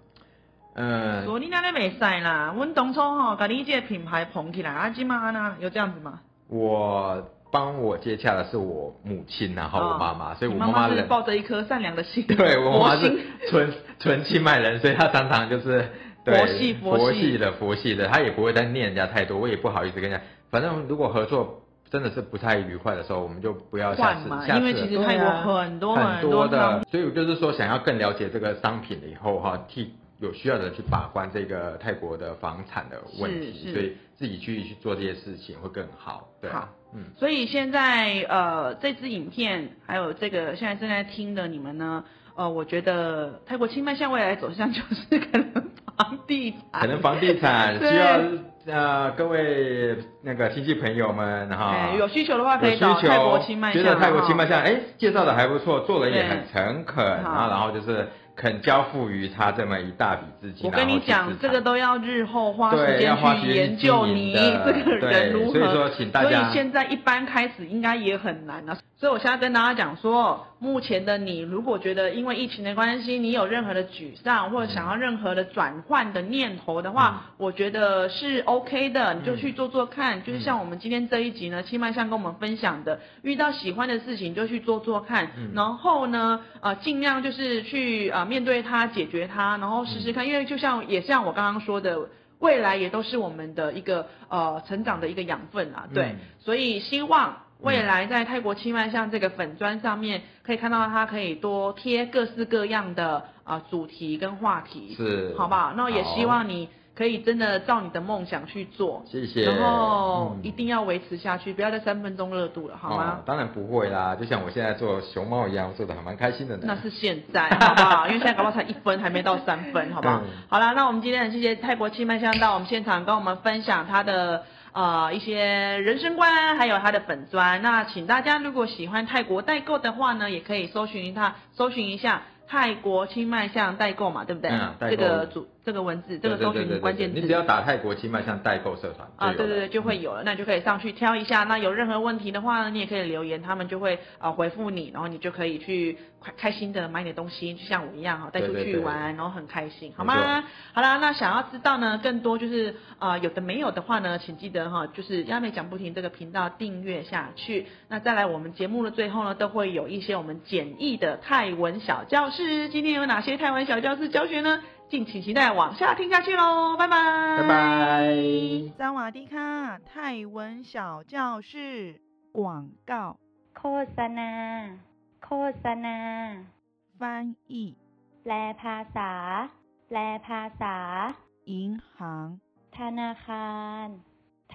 Speaker 3: 嗯、
Speaker 2: 说你那边没晒啦，我当初吼，把你这个品牌捧起来，啊，今嘛呢有这样子吗？
Speaker 3: 我帮我接洽的是我母亲，然后我妈妈，所以我
Speaker 2: 妈
Speaker 3: 妈是
Speaker 2: 抱着一颗善良的心，
Speaker 3: 对我妈妈是 (laughs) 纯纯清迈人，所以她常常就是
Speaker 2: 佛系佛系
Speaker 3: 的佛系的，她也不会再念人家太多，我也不好意思跟人家。反正如果合作真的是不太愉快的时候，我们就不要下次下次
Speaker 2: 因为其实泰国很多
Speaker 3: 很多的，所以我就是说想要更了解这个商品了以后哈，替有需要的人去把关这个泰国的房产的问题，所以自己去去做这些事情会更好。对啊，
Speaker 2: 好
Speaker 3: 嗯。
Speaker 2: 所以现在呃，这支影片还有这个现在正在听的你们呢，呃，我觉得泰国清迈向未来走向就是可能房地产，
Speaker 3: 可能房地产 (laughs) 需要呃各位那个亲戚朋友们哈
Speaker 2: 哎，有需求的话可以找泰国清迈向，
Speaker 3: 觉得泰国清迈
Speaker 2: 向
Speaker 3: 向哎介绍的还不错，做人也很诚恳，然后然后就是肯交付于他这么一大笔资金。
Speaker 2: 我跟你讲，这个都要日后花时
Speaker 3: 间
Speaker 2: 间去研究你这个人如何。
Speaker 3: 所以说请大家
Speaker 2: 所以现在一般开始应该也很难啊。所以我现在跟大家讲说，目前的你如果觉得因为疫情的关系，你有任何的沮丧或者想要任何的转换的念头的话，
Speaker 3: 嗯。
Speaker 2: 我觉得是 OK 的，你就去做做看。就是
Speaker 3: 嗯
Speaker 2: 像我们今天这一集呢，七麦像跟我们分享的，遇到喜欢的事情就去做做看，
Speaker 3: 嗯。
Speaker 2: 然后呢，呃，尽量就是去呃面对它，解决它，然后试试
Speaker 3: 嗯。
Speaker 2: 看，因为就像也像我刚刚说的。未来也都是我们的一个呃成长的一个养分啊，对，
Speaker 3: 嗯。
Speaker 2: 所以希望未来在泰国七迈像这个粉砖上面，可以看到它可以多贴各式各样的啊、呃主题跟话题，
Speaker 3: 是
Speaker 2: 好不好？那也希望你可以真的照你的梦想去做，
Speaker 3: 谢谢，
Speaker 2: 然后
Speaker 3: 嗯
Speaker 2: 一定要维持下去，不要再三分钟热度了，好吗
Speaker 3: 哦？？当然不会啦，就像我现在做熊猫一样，做的还蛮开心的呢。
Speaker 2: 那是现在，好不好？(laughs) 因为现在搞不好才一分，还没到三分，好不好
Speaker 3: 嗯？
Speaker 2: 好啦，那我们今天很谢谢泰国气脉香到我们现场跟我们分享他的呃一些人生观，还有他的粉砖。那请大家如果喜欢泰国代购的话呢，也可以搜寻一下，搜寻一下泰国清迈向代购嘛，对不对？
Speaker 3: 嗯
Speaker 2: 这个主这个文字，这个搜寻关键字。
Speaker 3: 你只要打泰国清迈向代购社团
Speaker 2: 啊，对对对，就会有了，那你就可以上去挑一下。那有任何问题的话呢，你也可以留言，他们就会啊、呃回复你，然后你就可以去开开心的买点东西，就像我一样哈，带出
Speaker 3: 对对对
Speaker 2: 去玩，然后很开心，好
Speaker 3: 没
Speaker 2: 吗？好啦，那想要知道呢更多就是啊、呃有的没有的话呢，请记得哈，就是亚美讲不停这个频道订阅下去。那再来我们节目的最后呢，都会有一些我们简易的泰文小教室。今天有哪些泰文小教室教学呢？敬请期待往下听下去喽，拜拜，
Speaker 3: 拜拜。
Speaker 2: 萨瓦迪卡泰文小教室广告
Speaker 4: โฆษณา โฆษณา
Speaker 2: 翻译
Speaker 4: แปลภาษา แปลภาษา
Speaker 2: 银行
Speaker 4: ธนาคาร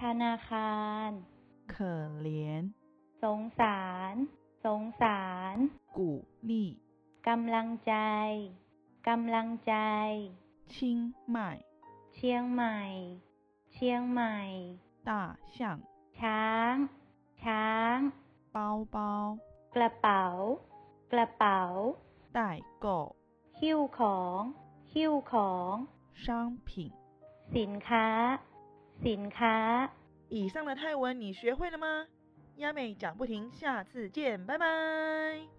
Speaker 4: ธนาคาร
Speaker 2: 可怜
Speaker 4: สงสาร สงสาร
Speaker 2: 鼓励
Speaker 4: กำลังใจ กำลังใจ
Speaker 2: 清迈
Speaker 4: เชียงใหม่ เชียงใหม่
Speaker 2: 大象
Speaker 4: ช้าง ช้าง
Speaker 2: 包包
Speaker 4: กระเป๋า กระเป๋า
Speaker 2: 代购
Speaker 4: หิ้วของ หิ้วของ
Speaker 2: 商品
Speaker 4: สินค้า สินค้า
Speaker 2: 以上的泰文你学会了吗？亚美讲不停，下次见，拜拜。